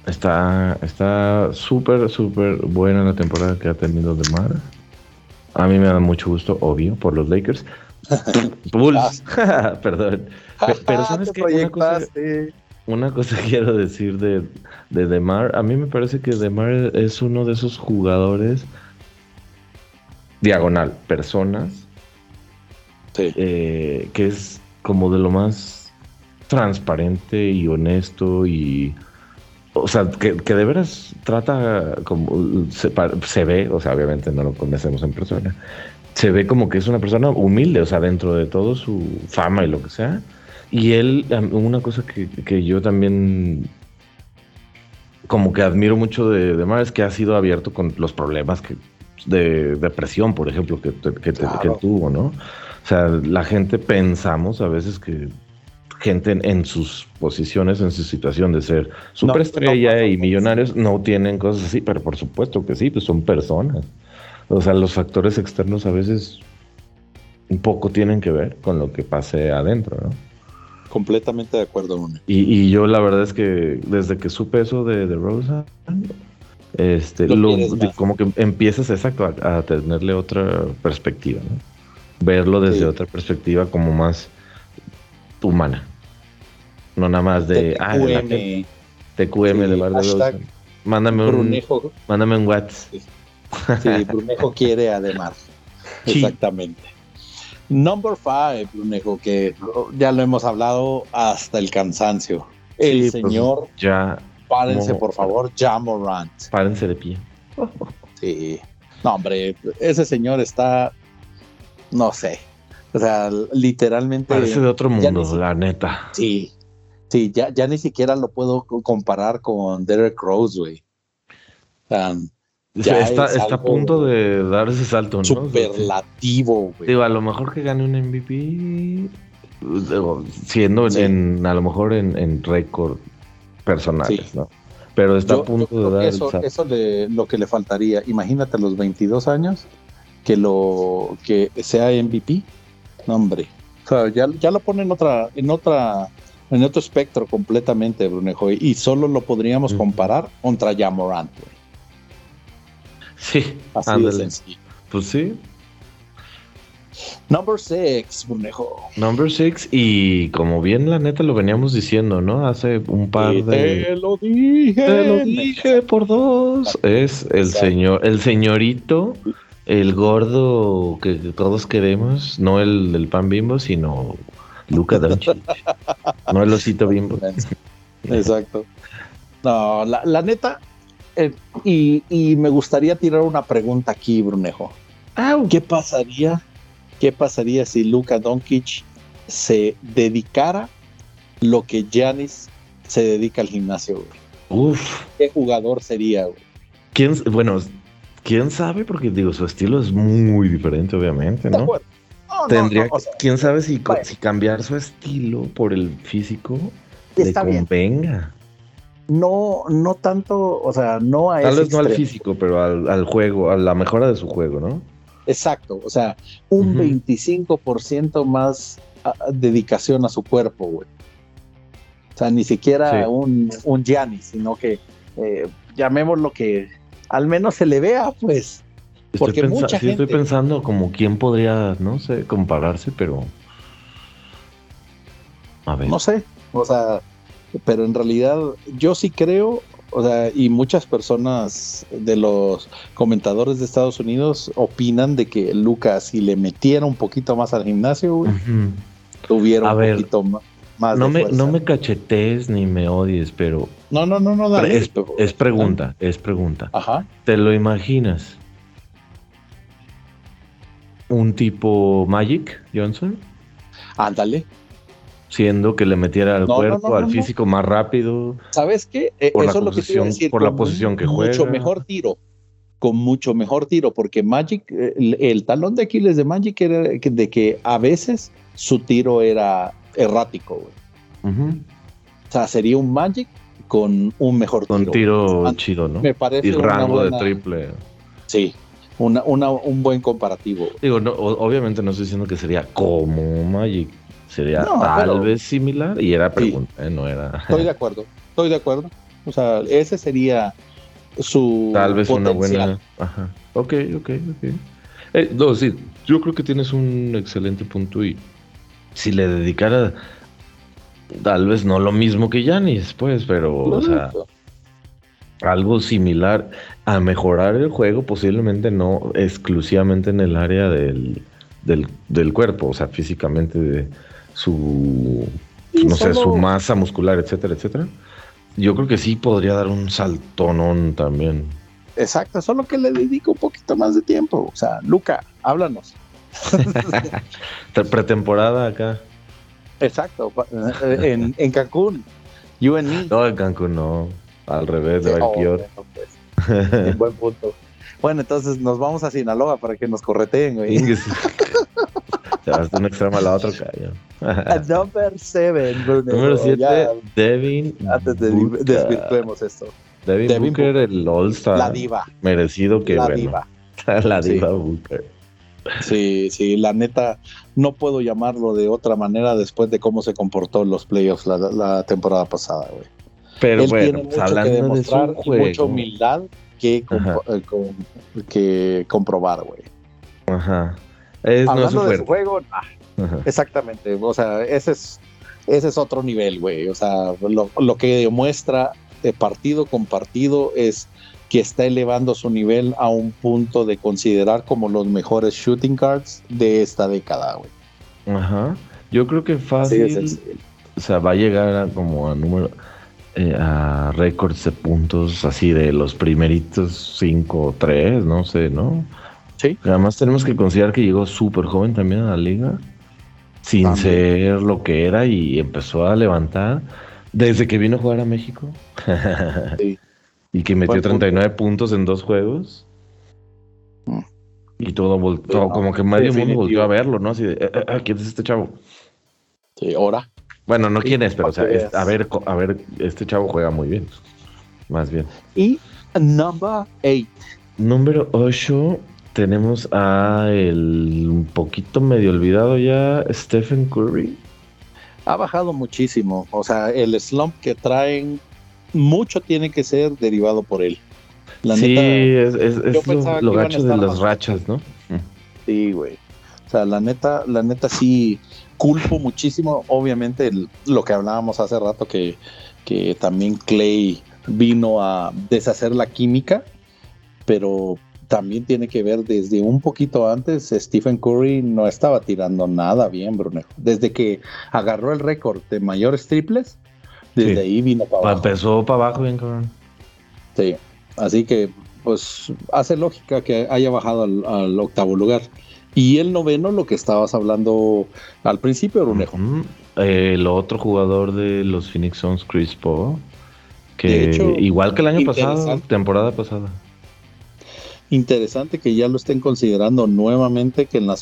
Está está súper, súper buena la temporada que ha tenido de Mar. A mí me da mucho gusto, obvio, por los Lakers. Bulls, perdón. Pero, sabes que una cosa, una cosa quiero decir de, de Demar, a mí me parece que Demar es uno de esos jugadores diagonal, personas, eh, que es como de lo más transparente y honesto y... O sea, que, de veras trata como... Se, ve, o sea, obviamente no lo conocemos en persona, se ve como que es una persona humilde, o sea, dentro de todo su fama y lo que sea. Y él, una cosa que, que yo también como que admiro mucho de, de Mar es que ha sido abierto con los problemas que de depresión, por ejemplo, que, que, tuvo, ¿no? O sea, la gente pensamos a veces que gente en, sus posiciones, en su situación de ser superestrella y millonarios, no tienen cosas así, pero por supuesto que sí, pues son personas. O sea, los factores externos a veces un poco tienen que ver con lo que pase adentro, ¿no? Completamente de acuerdo, y, y, yo la verdad es que desde que supe eso de, de Rosa, este, lo, como que empiezas exacto a, tenerle otra perspectiva, ¿no? Verlo desde otra perspectiva como más humana. No nada más de TQM, ah, TQM de Bar de Rosa. Mándame un, mándame un WhatsApp. Sí, Brunejo quiere además. Exactamente. Number five, Brunejo, que ya lo hemos hablado hasta el cansancio. El pues, señor. ya. Párense, por favor, Jamorant. Párense de pie. Sí. No, hombre, ese señor está. No sé. O sea, literalmente. Parece de otro mundo, la neta. Sí. Sí, ya, ya ni siquiera lo puedo comparar con Derek Rose, güey. está, está a punto de dar ese salto, ¿no? Superlativo, güey. Digo, a lo mejor que gane un MVP, siendo en, a lo mejor en, récord personales, ¿no? Pero está a punto de dar eso, el Eso de lo que le faltaría. Imagínate a los 22 años que lo que sea MVP. No, hombre. O sea, ya, ya lo pone en otra, en otra en otro espectro completamente, Brunejo, y solo lo podríamos comparar contra Jamorant. Sí, así de sencillo. Pues sí. Number six, Brunejo. Number six, y como bien la neta lo veníamos diciendo, ¿no? Hace un par de. Te lo dije. Te lo dije por dos. Es el señor, el señorito, el gordo que todos queremos, no el del pan bimbo, sino Luca Doncic. no el osito bimbo. Exacto. No, la, neta, eh, y, me gustaría tirar una pregunta aquí, Brunejo. ¿Qué pasaría? ¿Qué pasaría si Luca Doncic se dedicara lo que Janis se dedica al gimnasio? Uf. ¿Qué jugador sería? ¿Quién, bueno, quién sabe, porque digo, su estilo es muy diferente, obviamente, ¿no? Tendría, quién sabe si, si, cambiar su estilo por el físico le convenga. No, no tanto, o sea, no a Tal vez no al físico, pero al, juego, a la mejora de su juego, ¿no? Exacto, o sea, un 25% más dedicación a su cuerpo, güey. O sea, ni siquiera un, un Gianni, sino que eh, llamémoslo que al menos se le vea, pues, porque mucha gente... estoy pensando como quién podría, no sé, compararse, pero... A ver. No sé, o sea, pero en realidad yo sí creo, o sea, y muchas personas de los comentadores de Estados Unidos opinan de que Lucas, si le metiera un poquito más al gimnasio, tuviera un poquito más. no, me, no me cachetees ni me odies, pero. No, no, no, no, dale, es, es, pregunta, es pregunta. Ajá. ¿Te lo imaginas? un tipo Magic Johnson. Ándale. Siendo que le metiera al cuerpo, al físico más rápido. ¿Sabes qué? Eh, por Eso la es lo que decir. Por la posición que juega. Mucho mejor tiro. Con mucho mejor tiro. Porque Magic, el, talón de Aquiles de Magic era de que a veces su tiro era errático, O sea, sería un Magic con un mejor tiro. Con tiro chido, ¿no? Me parece. Y rango de triple. Sí, una, una, un buen comparativo. Digo, no, obviamente no estoy diciendo que sería como Magic, sería tal vez similar y era pregunta, ¿eh? no era. Estoy de acuerdo, estoy de acuerdo. O sea, ese sería su. Tal vez una buena. Ajá. Ok, ok, ok. Eh, no, sí, yo creo que tienes un excelente punto y si le dedicara tal vez no lo mismo que Yanis, pues, pero, o sea, algo similar a mejorar el juego, posiblemente no exclusivamente en el área del, del, cuerpo, o sea, físicamente de su, no sé, su masa muscular, etcétera, etcétera. Yo creo que sí podría dar un saltonón también. Exacto, solo que le dedico un poquito más de tiempo. O sea, Luca, háblanos. Pretemporada acá. Exacto, en, en Cancún. You and me. No, en Cancún no. Al revés, de oh, pues. buen punto. Bueno, entonces nos vamos a Sinaloa para que nos correteen, güey. Te vas de un extremo a la otra, calle. Number 7, Número 7, Devin. Antes de desvirtuemos esto. Devin, Booker, el All-Star. La diva. Merecido que, la bueno. Diva. la diva Booker. Sí, sí, la neta, no puedo llamarlo de otra manera después de cómo se comportó en los playoffs la, temporada pasada, güey. Pero bueno, pues, hablando que demostrar de mucha humildad que, eh, que comprobar, güey. Ajá. Hablando de su juego, exactamente, o sea, ese es, ese es otro nivel, güey. O sea, lo, lo que demuestra de partido con partido es que está elevando su nivel a un punto de considerar como los mejores shooting guards de esta década, güey. Ajá. Yo creo que fácil. o sea, va a llegar a como a número. Eh, a récords de puntos así de los primeritos 5 o 3, no sé, ¿no? Sí. Además tenemos que considerar que llegó súper joven también a la liga, sin ser lo que era y empezó a levantar desde que vino a jugar a México. sí. Y que metió 39 puntos en dos juegos. Mm. Y todo, como que medio mundo volvió a verlo, ¿no? Así de, eh, eh, ¿quién es este chavo? Sí, ahora. Bueno, no quién es, pero o sea, a ver, a ver, este chavo juega muy bien. Más bien. Y number 8. Número 8 tenemos a el un poquito medio olvidado ya Stephen Curry. Ha bajado muchísimo, o sea, el slump que traen mucho tiene que ser derivado por él. sí, es, lo, gacho de las rachas, ¿no? Sí, güey. O sea, la neta, la neta sí culpo muchísimo, obviamente, lo que hablábamos hace rato, que, que también Clay vino a deshacer la química, pero también tiene que ver desde un poquito antes, Stephen Curry no estaba tirando nada bien, Brunejo. Desde que agarró el récord de mayores triples, desde ahí vino para abajo. Empezó para abajo bien cabrón. Sí, así que pues hace lógica que haya bajado al, octavo lugar. Y el noveno, lo que estabas hablando al principio, Brunejo. el otro jugador de los Phoenix Suns, Chris Paul, que igual que el año pasado, temporada pasada. Interesante que ya lo estén considerando nuevamente que en la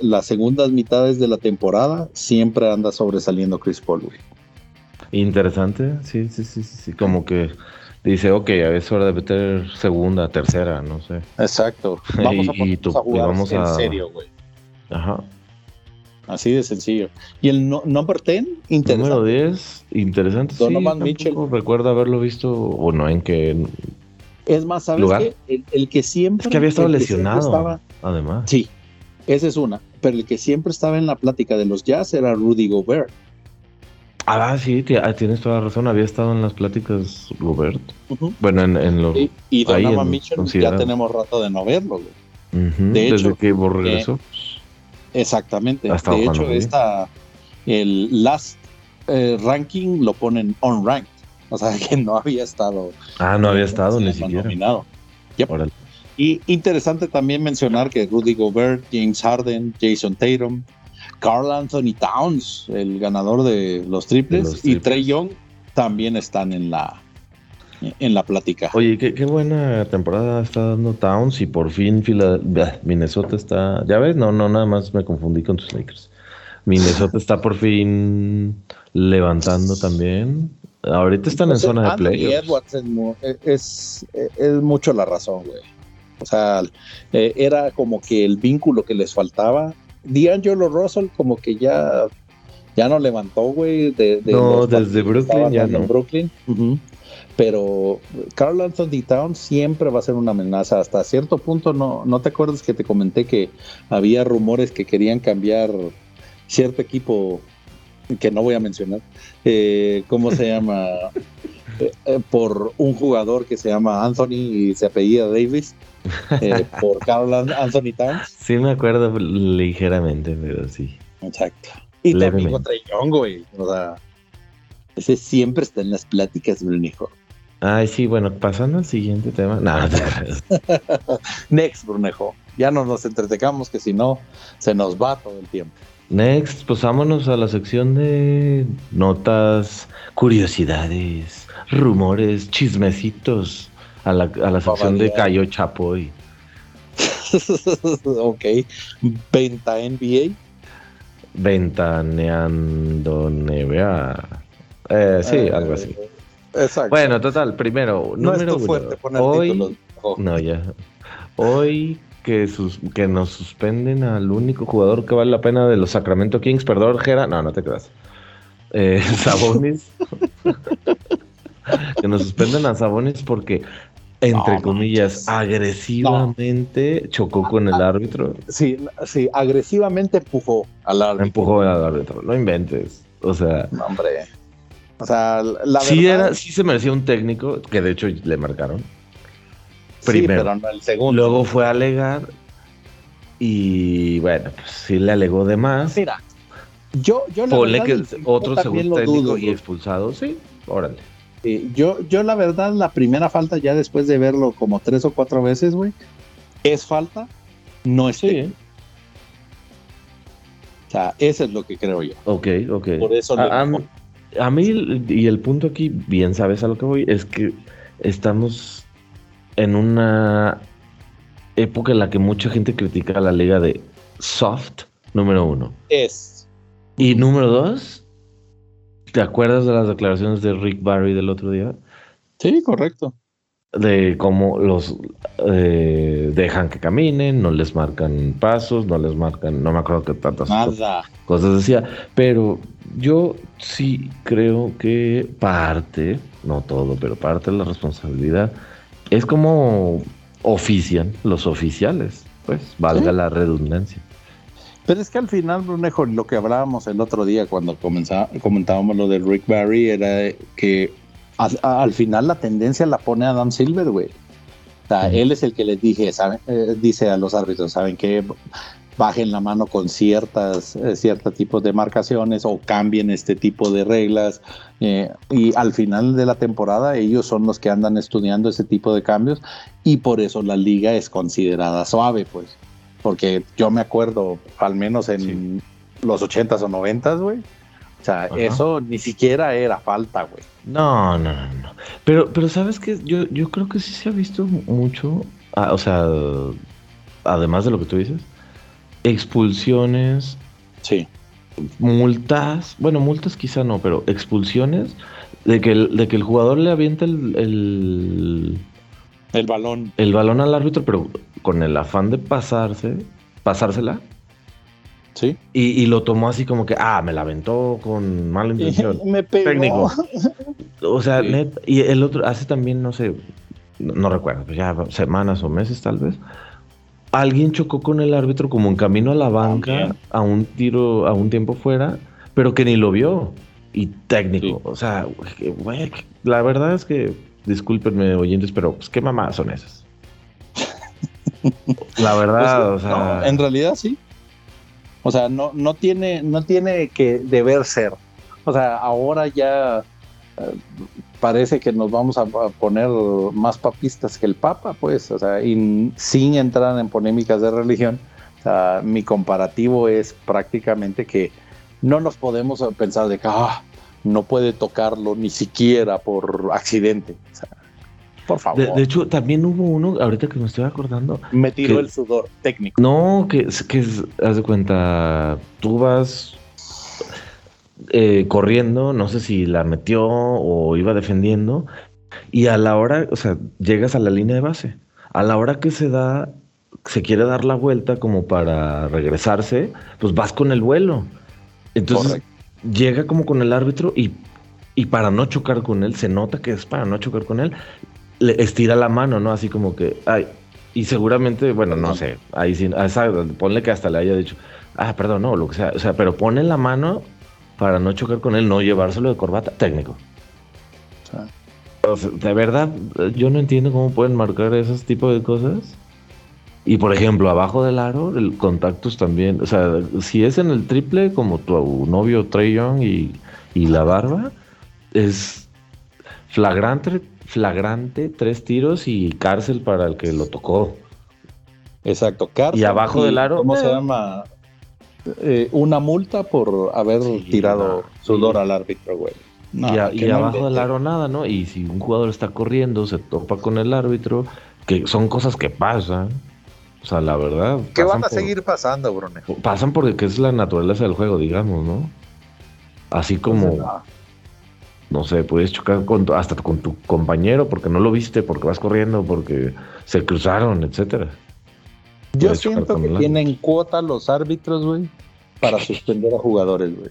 las segundas mitades de la temporada siempre anda sobresaliendo Chris Paul. Interesante, sí, sí, sí, sí, como que dice, ok, es hora de meter segunda, tercera, no sé. Exacto. Vamos a, jugar en serio, güey. Ajá. Así de sencillo. Y el number 10, interesante. Número 10, interesante. Donovan Mitchell. Recuerdo haberlo visto, o no, en qué. Es más, ¿sabes qué? El, que siempre. Es que había estado lesionado. además. Sí, esa es una. Pero el que siempre estaba en la plática de los Jazz era Rudy Gobert. Ah, sí, ah, tienes toda la razón. Había estado en las pláticas Gobert. Bueno, en, en lo. Y, y Donovan Mitchell ya tenemos rato de no verlo, güey. de Desde hecho, que regresó. exactamente. De hecho, esta, el last eh, ranking lo ponen on ranked. O sea, que no había estado. Ah, no había estado ni siquiera. Nominado. Y interesante también mencionar que Rudy Gobert, James Harden, Jason Tatum, Carl Anthony Towns, el ganador de los triples, y Trey Young también están en la en la plática. Oye, qué, buena temporada está dando Towns y por fin Minnesota está, ya ves, no, no, nada más me confundí con tus Lakers. Minnesota está por fin levantando también. Ahorita están en zona de play. Edwards es, es, mucho la razón, güey. O sea, eh, era como que el vínculo que les faltaba D'Angelo Russell como que ya, ya no levantó, güey. De, no, desde Brooklyn ya no. Brooklyn. Pero Carl Anthony Towns siempre va a ser una amenaza. Hasta cierto punto, no, no te acuerdas que te comenté que había rumores que querían cambiar cierto equipo que no voy a mencionar. Eh, ¿Cómo se llama? Eh, eh, por un jugador que se llama Anthony y se apellida Davis. Eh, por Carl Anthony Towns. Sí, me acuerdo ligeramente, pero sí. Exacto. Y también contra Young, güey. O sea, ese siempre está en las pláticas, Brunejo. Ay, sí, bueno, pasando al siguiente tema. Nada. Next, Brunejo. Ya no nos entretengamos, que si no, se nos va todo el tiempo. Next, pues vámonos a la sección de notas, curiosidades, rumores, chismecitos a la, a la sección de Cayo Chapoy. ok. Venta NBA. Ventaneando NBA. Eh, sí, eh, algo así. Exacto. Bueno, total, primero, no número fuerte Hoy, no, ya. Hoy que, sus, que nos suspenden al único jugador que vale la pena de los Sacramento Kings. Perdón, Jera. No, no te creas. Eh, Sabonis. que nos suspenden a Sabonis porque, entre comillas, agresivamente chocó con el árbitro. Sí, sí, agresivamente empujó al árbitro. Empujó al árbitro. No inventes. O sea. hombre. O sea, la sí, era, sí se merecía un técnico, que de hecho le marcaron. Primero. pero no el segundo. Luego fue a alegar y bueno, pues sí le alegó de más. Mira, yo, yo la verdad, que otro segundo técnico y expulsado, sí, órale. yo, yo la verdad, la primera falta, ya después de verlo como tres o cuatro veces, güey, es falta, no es sí. O sea, eso es lo que creo yo. Ok, ok. Por eso a, a mí, y el punto aquí, bien sabes a lo que voy, es que estamos en una época en la que mucha gente critica a la liga de soft, número uno. Es. Y número dos, ¿te acuerdas de las declaraciones de Rick Barry del otro día? Sí, correcto. De cómo los eh, dejan que caminen, no les marcan pasos, no les marcan, no me acuerdo que tantas cosas decía, pero yo sí creo que parte, no todo, pero parte de la responsabilidad es como ofician los oficiales, pues, valga la redundancia. Pero es que al final, Brunejo, lo que hablábamos el otro día cuando comentábamos lo de Rick Barry era que al, final la tendencia la pone Adam Silver, güey. O sea, él es el que les dije, eh, dice a los árbitros, ¿saben qué? Bajen la mano con ciertas eh, ciertos tipos de marcaciones o cambien este tipo de reglas eh, y al final de la temporada ellos son los que andan estudiando ese tipo de cambios y por eso la liga es considerada suave pues porque yo me acuerdo al menos en los 80s o 90s güey o sea eso ni siquiera era falta güey. No no no pero pero sabes que yo yo creo que sí se ha visto mucho ah, o sea además de lo que tú dices expulsiones. Sí. Multas, bueno, multas quizá no, pero expulsiones de que el, de que el jugador le avienta el, el, balón. El balón al árbitro, pero con el afán de pasarse, pasársela. Sí. Y, lo tomó así como que, ah, me la aventó con mala intención. me pegó. Técnico. O sea, y el otro, hace también, no sé, no recuerdo, pues ya semanas o meses tal vez, alguien chocó con el árbitro como en camino a la banca, a un tiro, a un tiempo fuera, pero que ni lo vio. Y técnico. O sea, güey, la verdad es que, discúlpenme oyentes, pero pues qué mamadas son esas. la verdad, pues, o sea. en realidad sí. O sea, no, no tiene, no tiene que deber ser. O sea, ahora ya eh, parece que nos vamos a poner más papistas que el Papa, pues, o sea, y sin entrar en polémicas de religión, o sea, mi comparativo es prácticamente que no nos podemos pensar de que ah, no puede tocarlo ni siquiera por accidente. O sea, por favor. De, hecho, también hubo uno, ahorita que me estoy acordando. Me tiró el sudor técnico. No, que, que haz de cuenta, tú vas eh, corriendo, no sé si la metió o iba defendiendo, y a la hora, o sea, llegas a la línea de base. A la hora que se da, se quiere dar la vuelta como para regresarse, pues vas con el vuelo. Entonces llega como con el árbitro y, y para no chocar con él, se nota que es para no chocar con él, le estira la mano, ¿no? Así como que, ay, y seguramente, bueno, no sé, ahí sí, ponle que hasta le haya dicho, ah, perdón, no, lo que sea, o sea, pero pone la mano para no chocar con él, no llevárselo de corbata, técnico. de verdad, yo no entiendo cómo pueden marcar esos tipos de cosas. Y por ejemplo, abajo del aro, el contactos también. O sea, si es en el triple, como tu novio Trey Young y, y la barba, es flagrante, flagrante, tres tiros y cárcel para el que lo tocó. Exacto, cárcel. Y abajo del aro. ¿Cómo se llama? Eh, una multa por haber tirado sudor al árbitro, güey. y, abajo del aro nada, ¿no? Y si un jugador está corriendo, se topa con el árbitro, que son cosas que pasan. O sea, la verdad. ¿Qué van a seguir pasando, Brune? Pasan porque es la naturaleza del juego, digamos, ¿no? Así como. no sé, puedes chocar con, hasta con tu compañero porque no lo viste, porque vas corriendo, porque se cruzaron, etcétera. Yo siento que tienen cuota los árbitros, güey, para suspender a jugadores, güey.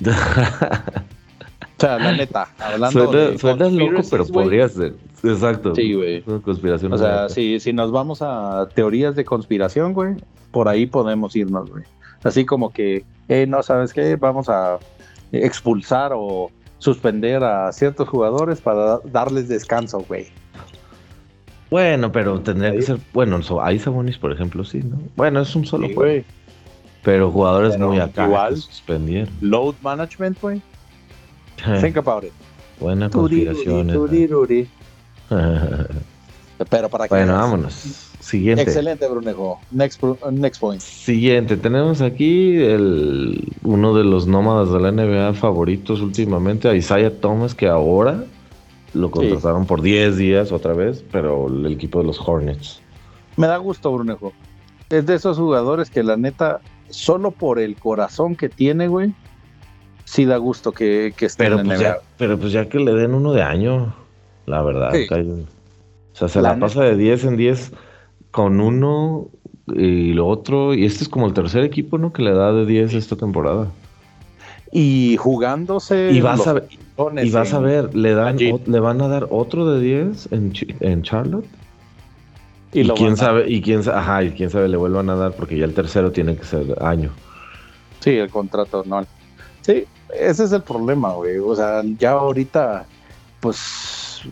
o sea, la neta, hablando suena, de suena loco, pero podría ser. Exacto. Sí, güey. Conspiración. O sea, si, si nos vamos a teorías de conspiración, güey, por ahí podemos irnos, güey. Así como que, eh, no sabes qué, vamos a expulsar o suspender a ciertos jugadores para darles descanso, güey. Bueno, pero tendría que ser, bueno, hay Sabonis, por ejemplo, sí, ¿no? Bueno, es un solo güey. Pero jugadores muy acá igual, suspendieron. Load management, güey. Think about it. Buena conspiración. pero para que Bueno, vámonos. Siguiente. Excelente, Brunejo. Next, next point. Siguiente. Tenemos aquí el, uno de los nómadas de la NBA favoritos últimamente, Isaiah Thomas, que ahora lo contrataron por 10 días otra vez, pero el equipo de los Hornets. Me da gusto, Brunejo. Es de esos jugadores que la neta, solo por el corazón que tiene, güey, sí da gusto que, que esté pero en pues Ya, pero pues ya que le den uno de año, la verdad. O sea, se la, pasa de 10 en 10 con uno y lo otro, y este es como el tercer equipo, ¿no? Que le da de 10 esta temporada. Y jugándose. Y vas, a, ver, y vas a ver, le, dan, le van a dar otro de 10 en, en Charlotte. Y, quién sabe, y quién ajá, y quién sabe le vuelvan a dar porque ya el tercero tiene que ser año. Sí, el contrato no. Sí, ese es el problema, güey. O sea, ya ahorita, pues,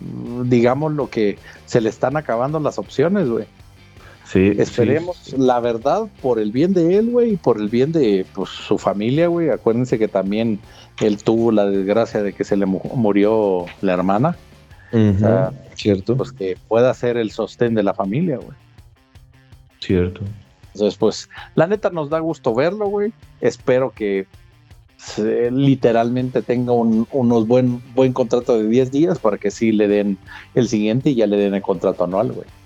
digamos lo que se le están acabando las opciones, güey. Sí, Esperemos, la verdad, por el bien de él, güey, y por el bien de pues, su familia, güey. Acuérdense que también él tuvo la desgracia de que se le murió la hermana. Cierto. Pues que pueda ser el sostén de la familia, güey. Cierto. Entonces, pues, la neta nos da gusto verlo, güey. Espero que literalmente tenga un unos buen, buen contrato de 10 días para que sí le den el siguiente y ya le den el contrato anual, güey.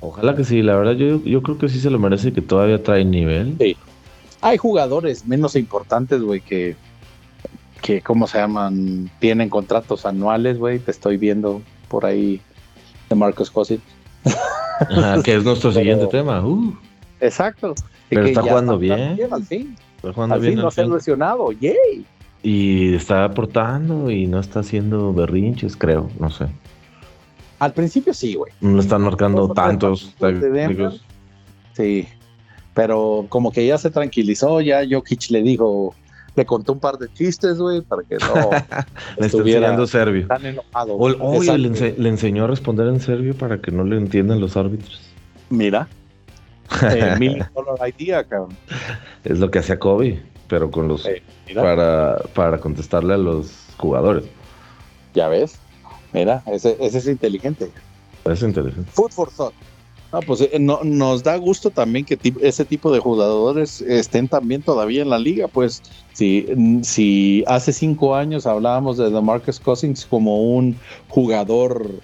Ojalá que sí, la verdad yo, yo creo que sí se lo merece que todavía trae nivel. Sí. Hay jugadores menos importantes, güey, que, que, ¿cómo se llaman? Tienen contratos anuales, güey. Te estoy viendo por ahí de Marcos Cosit. que es nuestro siguiente tema. Uh. Exacto. Pero está jugando bien. al fin. Está jugando al bien. Fin no se ha lesionado. Yay. Y está aportando y no está haciendo berrinches, creo. No sé. Al principio sí, güey. No están marcando tantos Sí, pero como que ya se tranquilizó, ya Jokic le dijo, le contó un par de chistes, güey, para que no le estuviera serbio. Tan enojado. O, le, enseñó a responder en serbio para que no le entiendan los árbitros. Mira. eh, idea, cabrón. Es lo que hacía Kobe, pero con los para, para contestarle a los jugadores. Ya ves. Mira, ese, es inteligente. Es inteligente. Food for thought. No, pues eh, no, nos da gusto también que ese tipo de jugadores estén también todavía en la liga. Pues si, si hace cinco años hablábamos de DeMarcus Cousins como un jugador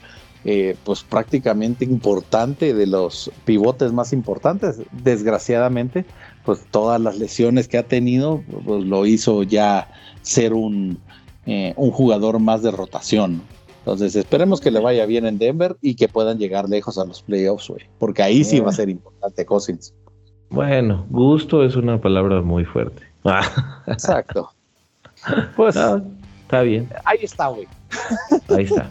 eh, pues prácticamente importante de los pivotes más importantes, desgraciadamente, pues todas las lesiones que ha tenido pues, lo hizo ya ser un, eh, un jugador más de rotación. Entonces, esperemos que le vaya bien en Denver y que puedan llegar lejos a los playoffs, güey. Porque ahí sí va a ser importante Cousins. Bueno, gusto es una palabra muy fuerte. Exacto. Pues está bien. Ahí está, güey. Ahí está.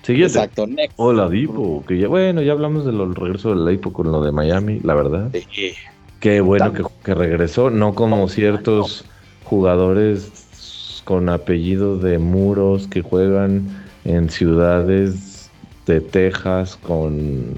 Siguiente. Exacto, next. Hola, Dipo. Que ya, bueno, ya hablamos del regreso del Dipo con lo de Miami, la verdad. Sí. Qué bueno que, que, regresó, no como ciertos jugadores con apellido de muros que juegan en ciudades de Texas con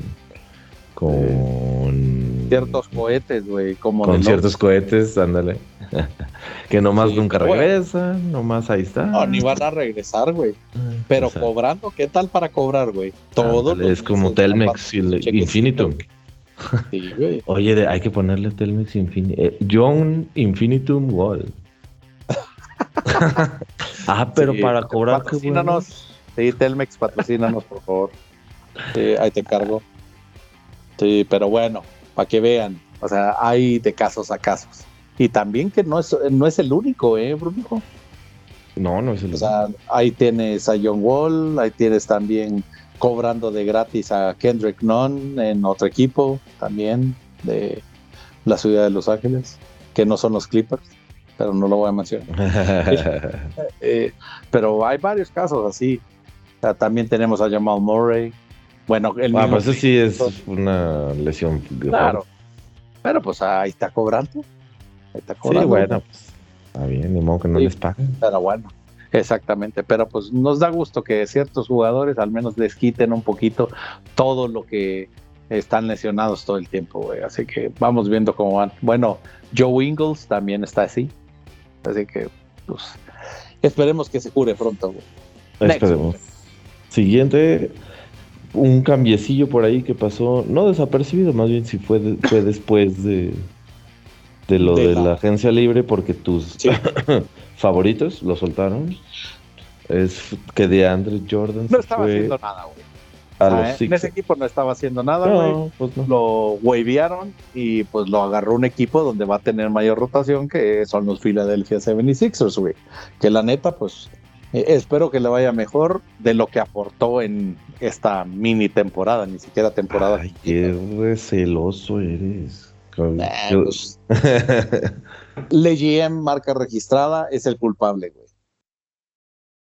con ciertos cohetes, güey, como con ciertos cohetes, ándale. que nomás nunca regresan, nomás ahí está. No, ni van a regresar, güey. Ah, Pero cobrando, ¿qué tal para cobrar, güey? Todo. es como Telmex Infinitum. Sí, güey. Oye, hay que ponerle Telmex Infinitum. Eh, John Infinitum Wall. ah, pero para cobrar. Sí, Telmex, patrocínanos, por favor. Sí, ahí te cargo. Sí, pero bueno, para que vean. O sea, hay de casos a casos. Y también que no es, no es el único, ¿eh, Bruno? No, no es el único. O sea, ahí tienes a John Wall, ahí tienes también cobrando de gratis a Kendrick Nunn en otro equipo también de la ciudad de Los Ángeles, que no son los Clippers, pero no lo voy a mencionar. Eh, pero hay varios casos así. También tenemos a Jamal Murray. Bueno, el ah, pues eso sí es una lesión. Claro. Pero pues ahí está cobrando. Ahí está cobrando. Sí, bueno, pues, está bien, ni modo que no les paguen. Pero bueno, exactamente. Pero pues nos da gusto que ciertos jugadores al menos les quiten un poquito todo lo que están lesionados todo el tiempo, güey. Así que vamos viendo cómo van. Bueno, Joe Ingles también está así. Así que, pues, esperemos que se cure pronto, güey. Esperemos. Siguiente, un cambiecillo por ahí que pasó, no desapercibido, más bien si fue, fue después de, de lo de, la... agencia libre, porque tus favoritos lo soltaron. Es que de Andre Jordan. No estaba haciendo nada, güey. Ah, en ese equipo no estaba haciendo nada, güey. Pues lo wavearon y pues lo agarró un equipo donde va a tener mayor rotación, que son los Philadelphia 76ers, güey. Que la neta, pues eh, espero que le vaya mejor de lo que aportó en esta mini temporada, ni siquiera temporada. Ay, qué celoso eres. Pues, Le marca registrada, es el culpable, güey.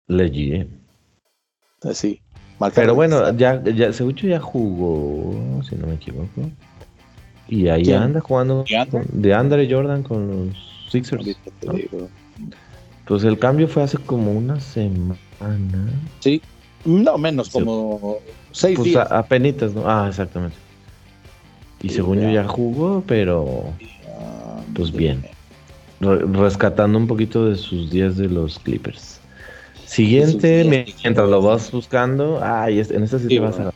Le eh, Sí. Pero bueno, ya, ya, ya jugó, si no me equivoco. Y ahí anda jugando de Andre Jordan con los Sixers. Pues el cambio fue hace como una semana. Sí, no menos, como seis pues días. Apenitas, ¿no? Ah, exactamente. Y según yo ya jugó, pero pues bien. Rescatando un poquito de sus días de los Clippers. Siguiente, mientras lo vas buscando, ay, en esta sí, te vas a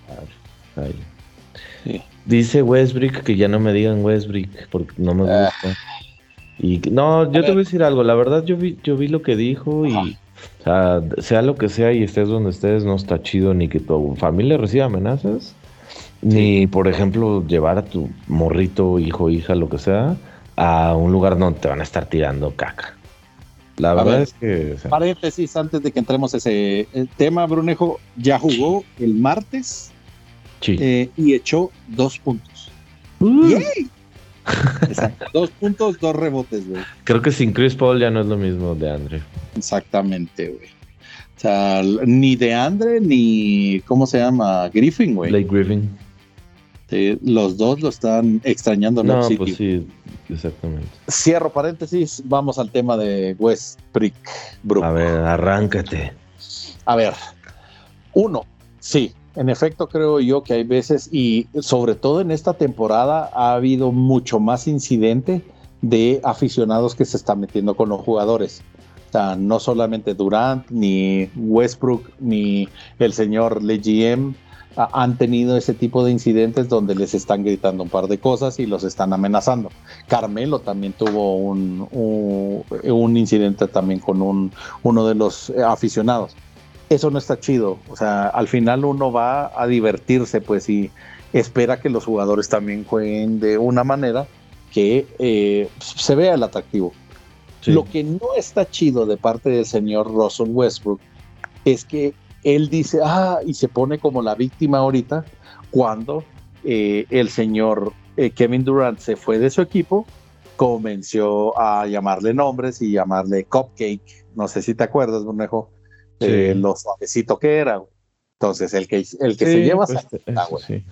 Dice Westbrick que ya no me digan Westbrick porque no me ah. Y no, yo te voy a decir algo, la verdad yo vi, yo vi lo que dijo y sea, lo que sea y estés donde estés, no está chido ni que tu familia reciba amenazas, ni por ejemplo llevar a tu morrito, hijo, hija, lo que sea, a un lugar donde te van a estar tirando caca. La verdad es que. paréntesis, antes de que entremos a ese eh, tema, Brunejo ya jugó el martes eh, y echó dos puntos. Uh. Dos puntos, dos rebotes, güey. Creo que sin Chris Paul ya no es lo mismo de Andre. Exactamente, güey. O sea, ni de Andre ni. ¿Cómo se llama? Griffin, güey. Blake Griffin. los dos lo están extrañando. No, pues sí, Exactamente. Cierro paréntesis, vamos al tema de Westbrook. A ver, arráncate. A ver, uno, sí, en efecto creo yo que hay veces, y sobre todo en esta temporada, ha habido mucho más incidente de aficionados que se están metiendo con los jugadores. O sea, no solamente Durant, ni Westbrook, ni el señor LeGM han tenido ese tipo de incidentes donde les están gritando un par de cosas y los están amenazando. Carmelo también tuvo un, incidente también con un, uno de los aficionados. Eso no está chido. O sea, al final uno va a divertirse, pues, y espera que los jugadores también jueguen de una manera que eh, se vea el atractivo. Lo que no está chido de parte del señor Russell Westbrook es que él dice, ah, y se pone como la víctima ahorita cuando eh, el señor eh, Kevin Durant se fue de su equipo, comenzó a llamarle nombres y llamarle Cupcake. No sé si te acuerdas, Brunejo, eh, lo suavecito que era. Entonces, el que, el que se lleva se pues, aguanta,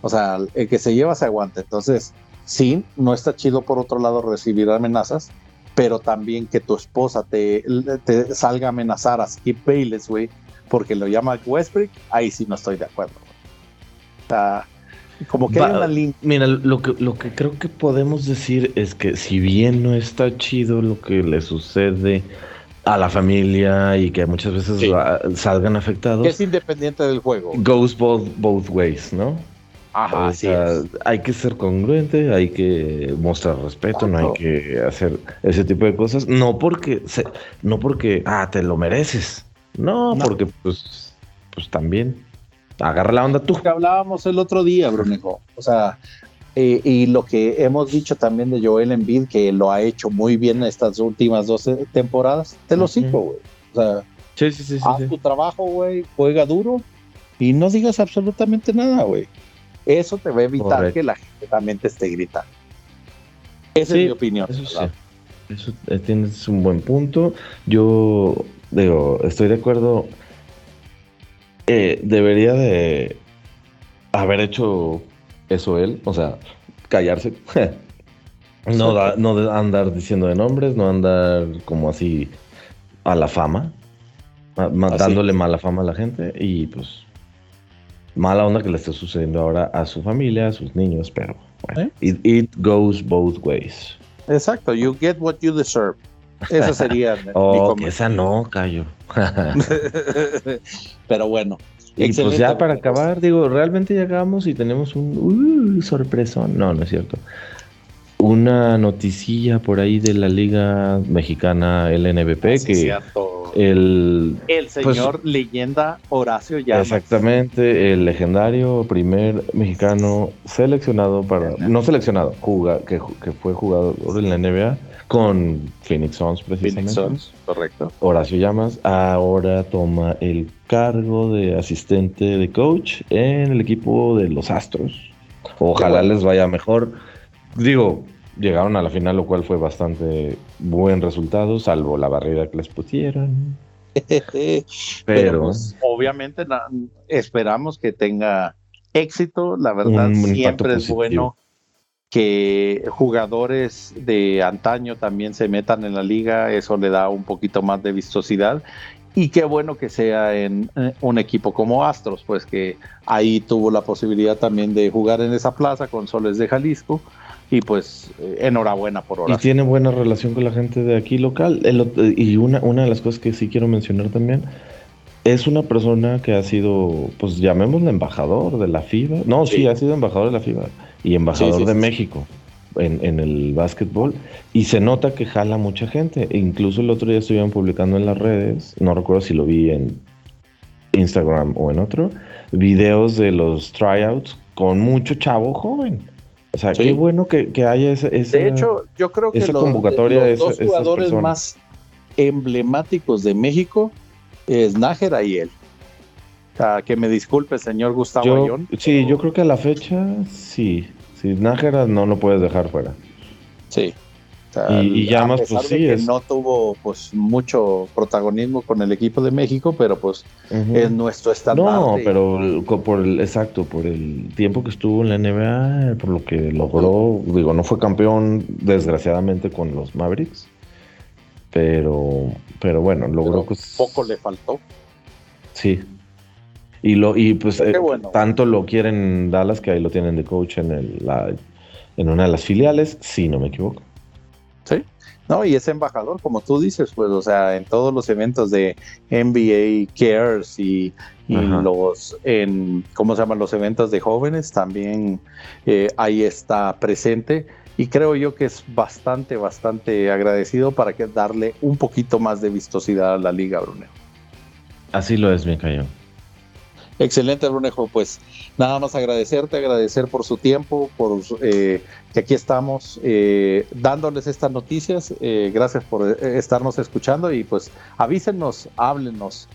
O sea, el que se lleva se aguanta. Entonces, sí, no está chido por otro lado recibir amenazas, pero también que tu esposa te, te salga a amenazar a Skip Bayless, güey, porque lo llama Westbrook, ahí sí no estoy de acuerdo. O sea, como que hay una línea. Mira, lo que, lo que creo que podemos decir es que si bien no está chido lo que le sucede a la familia y que muchas veces salgan afectados. es independiente del juego. Goes both, both ways, ¿no? Ajá, hay que ser congruente, hay que mostrar respeto, no hay que hacer ese tipo de cosas. No porque, no porque, ah, te lo mereces. No, porque pues, pues también agarra la onda tú. Que hablábamos el otro día, Brunejo. O sea, eh, y lo que hemos dicho también de Joel Embiid, que lo ha hecho muy bien estas últimas 12 temporadas, te lo sigo, güey. O sea, haz tu trabajo, güey, juega duro y no digas absolutamente nada, güey. Eso te va a evitar que la gente también te esté gritando. Esa es mi opinión. Eso, sí. eso eh, tienes un buen punto. Yo digo, estoy de acuerdo. Eh, debería de haber hecho eso él, o sea, callarse. no, no andar diciendo de nombres, no andar como así a la fama, dándole mala fama a la gente y pues mala onda que le esté sucediendo ahora a su familia, a sus niños, pero bueno, ¿Eh? it, goes both ways. Exacto, you get what you deserve. Esa sería. oh, esa no, callo. pero bueno. Y pues ya para acabar, digo, realmente llegamos y tenemos un uh, sorpresón. No, no es cierto. Una noticilla por ahí de la Liga Mexicana LNBP ah, que cierto. el, el pues, señor leyenda Horacio Llamas. Exactamente, el legendario primer mexicano seleccionado para, no seleccionado, que, que fue jugador en la NBA con Phoenix Suns precisamente. Phoenix Suns, correcto. Horacio Llamas ahora toma el cargo de asistente de coach en el equipo de los Astros. Ojalá les vaya mejor. Digo, llegaron a la final, lo cual fue bastante buen resultado, salvo la barrera que les pusieron. Pero, pues, obviamente esperamos que tenga éxito. La verdad, siempre es bueno que jugadores de antaño también se metan en la liga, eso le da un poquito más de vistosidad. Y qué bueno que sea en eh, un equipo como Astros, pues que ahí tuvo la posibilidad también de jugar en esa plaza con Soles de Jalisco. Y pues eh, enhorabuena por ahora. Y tiene buena relación con la gente de aquí local. y una, una de las cosas que sí quiero mencionar también es una persona que ha sido, pues llamémosle embajador de la FIBA. No, sí, ha sido embajador de la FIBA y embajador de México en, en, el básquetbol. Y se nota que jala mucha gente. E incluso el otro día estuvieron publicando en las redes, no recuerdo si lo vi en Instagram o en otro, videos de los tryouts con mucho chavo joven. O sea, qué bueno que, haya esa, De hecho, yo creo que los, convocatoria los dos jugadores más emblemáticos de México es Nájera y él. Que me disculpe, señor Gustavo Ayón. Sí, yo creo que a la fecha, sí. Si Nájera no lo puedes dejar fuera. Sí. y, ya más pues sí es... no tuvo pues mucho protagonismo con el equipo de México pero pues es nuestro estándar no pero por el exacto por el tiempo que estuvo en la NBA por lo que logró digo no fue campeón desgraciadamente con los Mavericks pero pero bueno logró pues poco le faltó sí y, lo, y pues eh, tanto lo quieren Dallas que ahí lo tienen de coach en, el, la, en una de las filiales, si no me equivoco. Sí, no, y es embajador, como tú dices, pues, o sea, en todos los eventos de NBA Cares y, los, en, ¿cómo se llaman? Los eventos de jóvenes también eh, ahí está presente. Y creo yo que es bastante, bastante agradecido para que darle un poquito más de vistosidad a la liga, Bruneo. Así lo es, mi cañón. Excelente, Brunejo. Pues nada más agradecerte, agradecer por su tiempo, por eh, que aquí estamos eh, dándoles estas noticias. Eh, gracias por estarnos escuchando y pues avísenos, háblenos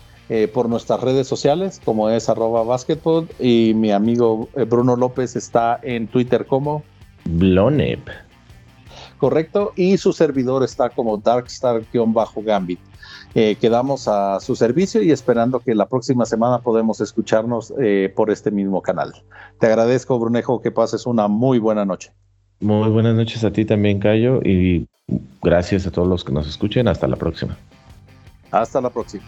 por nuestras redes sociales, como es arroba basketball y mi amigo Bruno López está en Twitter como Blonep. Correcto, y su servidor está como Darkstar-Gambit. Eh, quedamos a su servicio y esperando que la próxima semana podemos escucharnos eh, por este mismo canal. Te agradezco, Brunejo, que pases una muy buena noche. Muy buenas noches a ti también, Cayo, y gracias a todos los que nos escuchen. Hasta la próxima. Hasta la próxima.